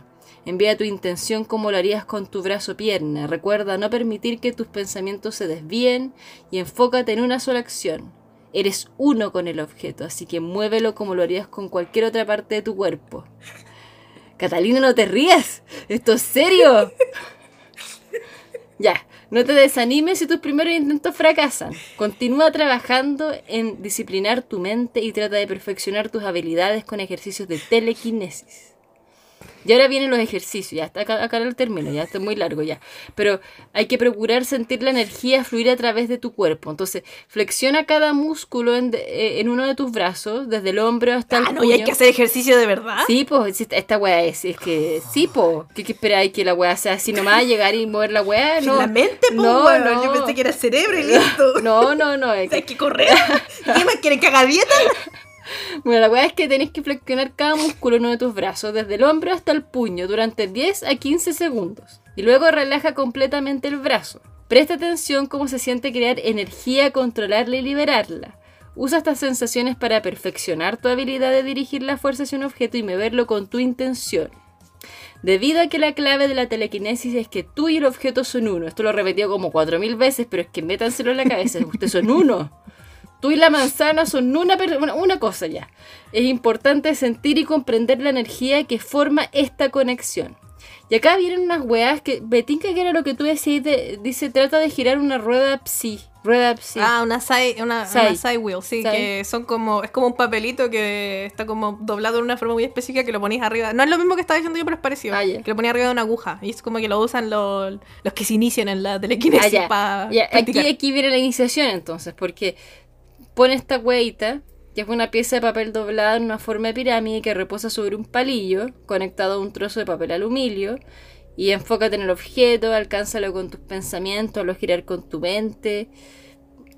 Envía tu intención como lo harías con tu brazo pierna. Recuerda no permitir que tus pensamientos se desvíen y enfócate en una sola acción. Eres uno con el objeto, así que muévelo como lo harías con cualquier otra parte de tu cuerpo. Catalina, no te rías. Esto es serio. ya, no te desanimes si tus primeros intentos fracasan. Continúa trabajando en disciplinar tu mente y trata de perfeccionar tus habilidades con ejercicios de telequinesis. Y ahora vienen los ejercicios, ya está acá, acá el término, ya está muy largo ya. Pero hay que procurar sentir la energía fluir a través de tu cuerpo. Entonces, flexiona cada músculo en, eh, en uno de tus brazos, desde el hombro hasta el Ah, no, y hay que hacer ejercicio de verdad. Sí, pues esta weá es, es que sí, po. ¿Qué, qué esperáis que la weá sea así nomás, llegar y mover la weá? No. La mente, po, no, weón. no. Yo pensé que era cerebro y listo. No, no, no. es sea, hay que- que correr. ¿Qué más quieren que haga dieta? Bueno, la weá es que tenés que flexionar cada músculo uno de tus brazos, desde el hombro hasta el puño, durante 10 a 15 segundos. Y luego relaja completamente el brazo. Presta atención cómo se siente crear energía, controlarla y liberarla. Usa estas sensaciones para perfeccionar tu habilidad de dirigir la fuerza hacia un objeto y moverlo con tu intención. Debido a que la clave de la telequinesis es que tú y el objeto son uno. Esto lo he repetido como 4000 veces, pero es que métanselo en la cabeza. Ustedes son uno. Tú y la manzana son una, bueno, una cosa ya. Es importante sentir y comprender la energía que forma esta conexión. Y acá vienen unas weas que. Betinka, que era lo que tú decías, de- dice: trata de girar una rueda psi. Rueda psi. Ah, una side, una, Side. una side wheel, sí, Side. que son como, es como un papelito que está como doblado de una forma muy específica que lo ponéis arriba. No es lo mismo que estaba diciendo yo, pero es parecido. Ah. Que lo ponía arriba de una aguja. Y es como que lo usan los, los que se inician en la telequinesis Ah, para aquí, aquí viene la iniciación entonces, porque pone esta hueita, que es una pieza de papel doblada en una forma de pirámide que reposa sobre un palillo conectado a un trozo de papel aluminio. Y enfócate en el objeto, alcánzalo con tus pensamientos, lo girar con tu mente.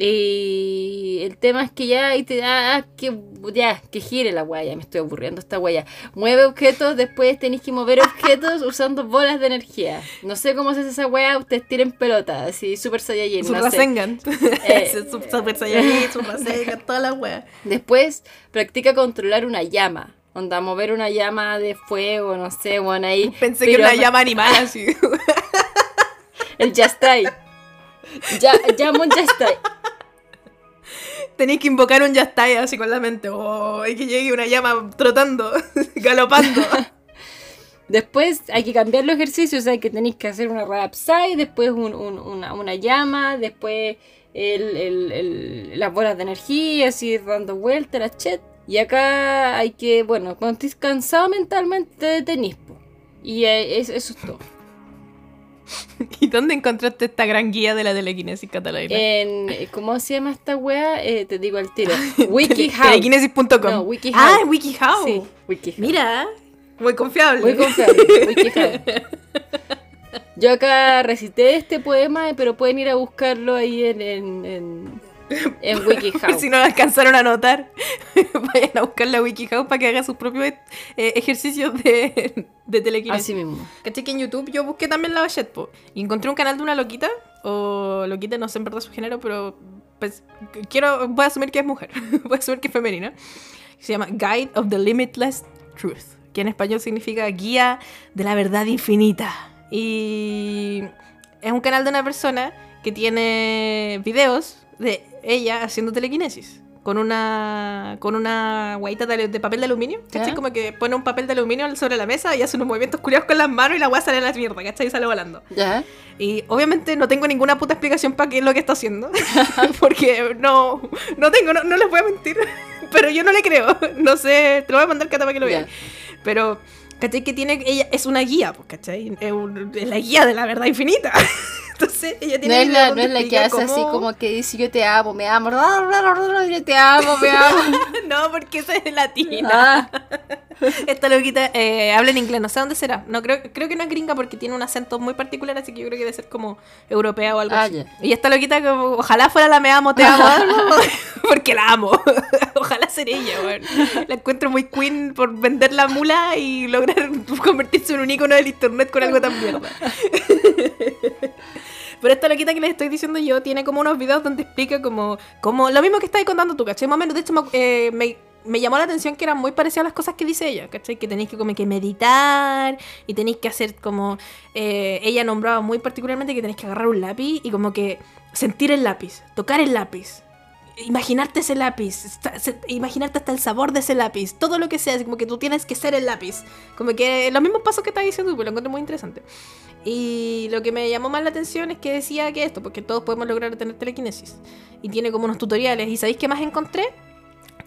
Y el tema es que ya, y te, ah, que, ya, que gire la guaya, me estoy aburriendo esta guaya. Mueve objetos, después tenéis que mover objetos usando bolas de energía. No sé cómo se hace esa wea, ustedes tiren pelota, así, super saiyajin, Su no sé. Rasengan. Eh, su Super Saiyajin, su Rasengan, toda la wea. Después practica controlar una llama. Onda, mover una llama de fuego, no sé, bueno, ahí. Pensé que pero- era una llama animal así. El Yastai. Ya, Jamon Yastai. Tenéis que invocar un Yastai así con la mente. Oh, y que llegue una llama trotando, galopando. Después hay que cambiar los ejercicios, o sea que tenéis que hacer una upside, después un- un- una, llama, después las bolas de energía, así dando vueltas, la chet. Y acá hay que, bueno, cuando estés cansado mentalmente te detenís, po. Y eh, eso es todo. ¿Y dónde encontraste esta gran guía de la telequinesis catalana? En, ¿Cómo se llama esta wea? Eh, te digo al tiro. WikiHow. Telequinesis.com. No, WikiHow. Ah, WikiHow. Sí, WikiHow. Mira, muy confiable. Muy confiable. WikiHow. Yo acá recité este poema, pero pueden ir a buscarlo ahí en, en, en, en WikiHow. si no la alcanzaron a notar, vayan a buscar la WikiHow para que haga sus propios eh, ejercicios de, de telequinesis. Así mismo. ¿Cachai? Que en YouTube yo busqué también la Bachette, y encontré un canal de una loquita, o loquita, no sé en verdad su género, pero pues quiero, voy a asumir que es mujer, voy a asumir que es femenina. Se llama Guide of the Limitless Truth, que en español significa guía de la verdad infinita. Y es un canal de una persona que tiene videos de ella haciendo telequinesis. Con una con una guaita de, de papel de aluminio, ¿cachai? ¿Ya? Como que pone un papel de aluminio sobre la mesa y hace unos movimientos curiosos con las manos y la guay sale a la mierda, ¿cachai? Y sale volando. Y obviamente no tengo ninguna puta explicación para qué es lo que está haciendo. Porque no, no tengo, no, no les voy a mentir. Pero yo no le creo. No sé, te lo voy a mandar Cata para que lo veas. Pero, ¿cachai? Que tiene, ella es una guía, pues, ¿cachai? Es, un- es la guía de la verdad infinita. Entonces, ella No es, la, no es la que hace así como que dice yo te amo, me amo, yo te amo, me amo. No, porque esa es latina. Ah, Esta loquita eh, habla en inglés, no sé dónde será. No creo, creo que no es gringa porque tiene un acento muy particular, así que yo creo que debe ser como europea o algo Ah, así. Y esta loquita como, ojalá fuera la me amo, te amo, porque la amo. ojalá ser ella, weón. La encuentro muy queen por vender la mula y lograr convertirse en un icono del internet con algo tan mierda. Pero esta loquita que les estoy diciendo yo tiene como unos videos donde explica como, como lo mismo que estabas contando tú, ¿cachai? Más o menos, de hecho, me, eh, me, me llamó la atención que eran muy parecidas las cosas que dice ella, ¿cachai? Que tenéis que como que meditar y tenéis que hacer como... eh, ella nombraba muy particularmente que tenéis que agarrar un lápiz y como que sentir el lápiz, tocar el lápiz. Imaginarte ese lápiz, imaginarte hasta el sabor de ese lápiz, todo lo que sea, es como que tú tienes que ser el lápiz. Como que los mismos pasos que estás diciendo, pues lo encuentro muy interesante. Y lo que me llamó más la atención es que decía que esto, porque todos podemos lograr tener telequinesis. Y tiene como unos tutoriales. ¿Y sabéis qué más encontré?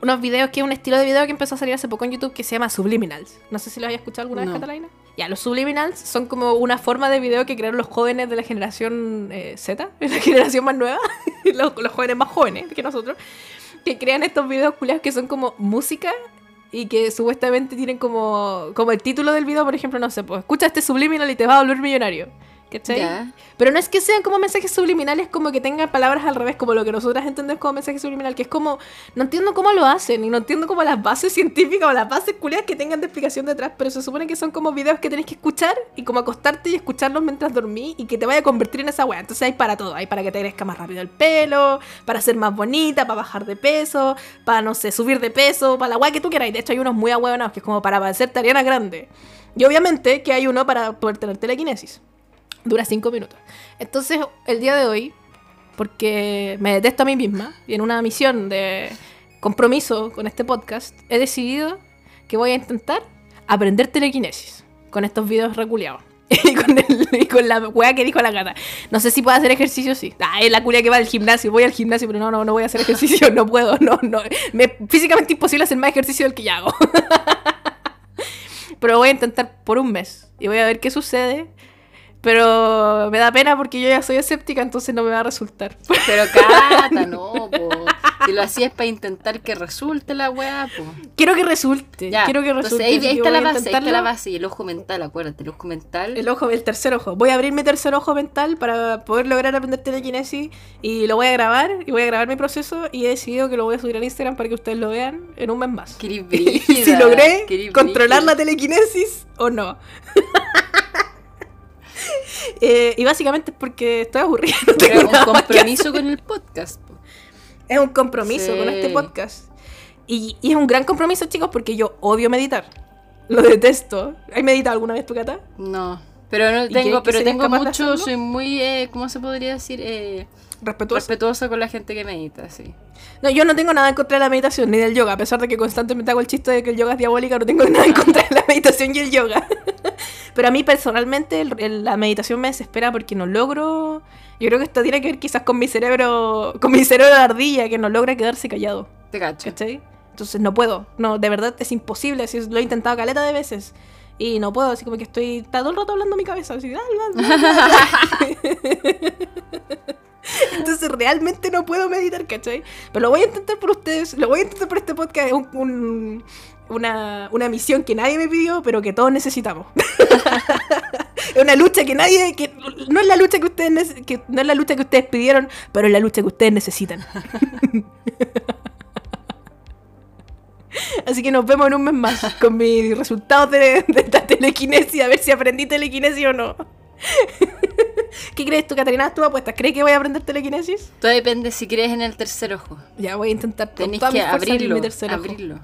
Unos videos que es un estilo de video que empezó a salir hace poco en YouTube que se llama Subliminals. No sé si lo habías escuchado alguna No. vez, Catalina. Ya, los Subliminals son como una forma de video que crearon los jóvenes de la generación eh, Z, la generación más nueva, los, los jóvenes más jóvenes que nosotros, que crean estos videos culiados que son como música y que supuestamente tienen como, como el título del video, por ejemplo, no sé, pues escucha este subliminal y te va a volver millonario. Pero no es que sean como mensajes subliminales, como que tengan palabras al revés, como lo que nosotras entendemos como mensaje subliminal, que es como, no entiendo cómo lo hacen, y no entiendo como las bases científicas o las bases culiadas que tengan de explicación detrás, pero se supone que son como videos que tenés que escuchar y como acostarte y escucharlos mientras dormís y que te vaya a convertir en esa wea. Entonces hay para todo, hay para que te crezca más rápido el pelo, para ser más bonita, para bajar de peso, para, no sé, subir de peso, para la wea que tú quieras. Y de hecho hay unos muy ahueonados que es como para parecerte Ariana Grande. Y obviamente que hay uno para poder tener telequinesis. Dura cinco minutos. Entonces, el día de hoy, porque me detesto a mí misma, y en una misión de compromiso con este podcast, he decidido que voy a intentar aprender telequinesis con estos videos reculeados. Y con, el- y con la weá que dijo la gata. No sé si puedo hacer ejercicio, sí. Ah, es la culia que va al gimnasio. Voy al gimnasio, pero no, no, no voy a hacer ejercicio. No puedo, no, no. Me físicamente imposible hacer más ejercicio del que ya hago. Pero voy a intentar por un mes. Y voy a ver qué sucede. Pero me da pena porque yo ya soy escéptica, entonces no me va a resultar. Pero Cata, no, po. Si lo hacías para intentar que resulte la weá, po. Quiero que resulte. Ya. Quiero que Entonces resulte. ahí, así ahí está la base, ahí está la base. Y el ojo mental, acuérdate, el ojo mental. El ojo, el tercer ojo. Voy a abrir mi tercer ojo mental para poder lograr aprender telequinesis y lo voy a grabar y voy a grabar mi proceso y he decidido que lo voy a subir al Instagram para que ustedes lo vean en un mes más. Brígida, si logré controlar la telequinesis o no. Eh, y básicamente es porque estoy aburrida. no tengo Pero un compromiso con el podcast, po. Es un compromiso Sí. con este podcast. Y, y es un gran compromiso, chicos, porque yo odio meditar. Lo detesto. ¿Has meditado alguna vez tu cata? No. Pero no ¿Y tengo, pero tengo mucho, soy muy, eh, ¿cómo se podría decir? Eh, Respetuoso. respetuosa con la gente que medita, sí. No, yo no tengo nada en contra de la meditación ni del yoga, a pesar de que constantemente hago el chiste de que el yoga es diabólica, no tengo nada en contra de la meditación y el yoga. Pero a mí personalmente el- el- la meditación me desespera porque no logro. Yo creo que esto tiene que ver quizás con mi cerebro, con mi cerebro de ardilla, que no logra quedarse callado. Te cacho. ¿Cachai? Entonces no puedo. No, de verdad es imposible. Así, lo he intentado caleta de veces. Y no puedo, así como que estoy está todo el rato hablando en mi cabeza. Así. Entonces realmente no puedo meditar, ¿cachai? Pero lo voy a intentar por ustedes, lo voy a intentar por este podcast. Es un- un- una, una misión que nadie me pidió, pero que todos necesitamos. Es una lucha que nadie, que no es la lucha que ustedes que no es la lucha que ustedes pidieron, pero es la lucha que ustedes necesitan. Así que nos vemos en un mes más con mis resultados de, de esta telequinesis, a ver si aprendí telequinesis o no. ¿Qué crees tú, Catarina? ¿Tú apuestas? ¿Crees que voy a aprender telequinesis? Todo depende si crees en el tercer ojo. Ya voy a intentar Tenés que abrirlo. mi tercer ojo. abrirlo.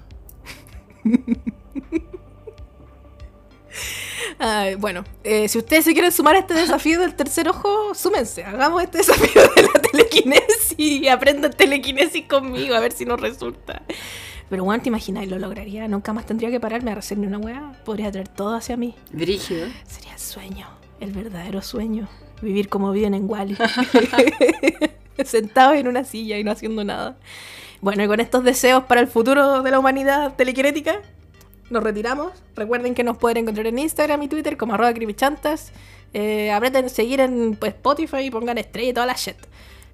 Ay, bueno, eh, si ustedes se quieren sumar a este desafío del tercer ojo, súmense. Hagamos este desafío de la telequinesis y aprendan telequinesis conmigo, a ver si nos resulta. Pero bueno, te imaginas, lo lograría. Nunca más tendría que pararme a hacer ni una weá. Podría traer todo hacia mí. Brígido. Sería el sueño, el verdadero sueño. Vivir como viven en Wally. Sentados en una silla y no haciendo nada. Bueno, y con estos deseos para el futuro de la humanidad telequinética, nos retiramos. Recuerden que nos pueden encontrar en Instagram y Twitter como arroba creepychantas. Eh, aprieten seguir en pues, Spotify y pongan estrella y toda la shit.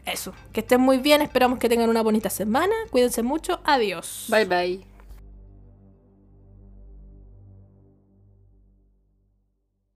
Eso. Que estén muy bien. Esperamos que tengan una bonita semana. Cuídense mucho. Adiós. Bye bye.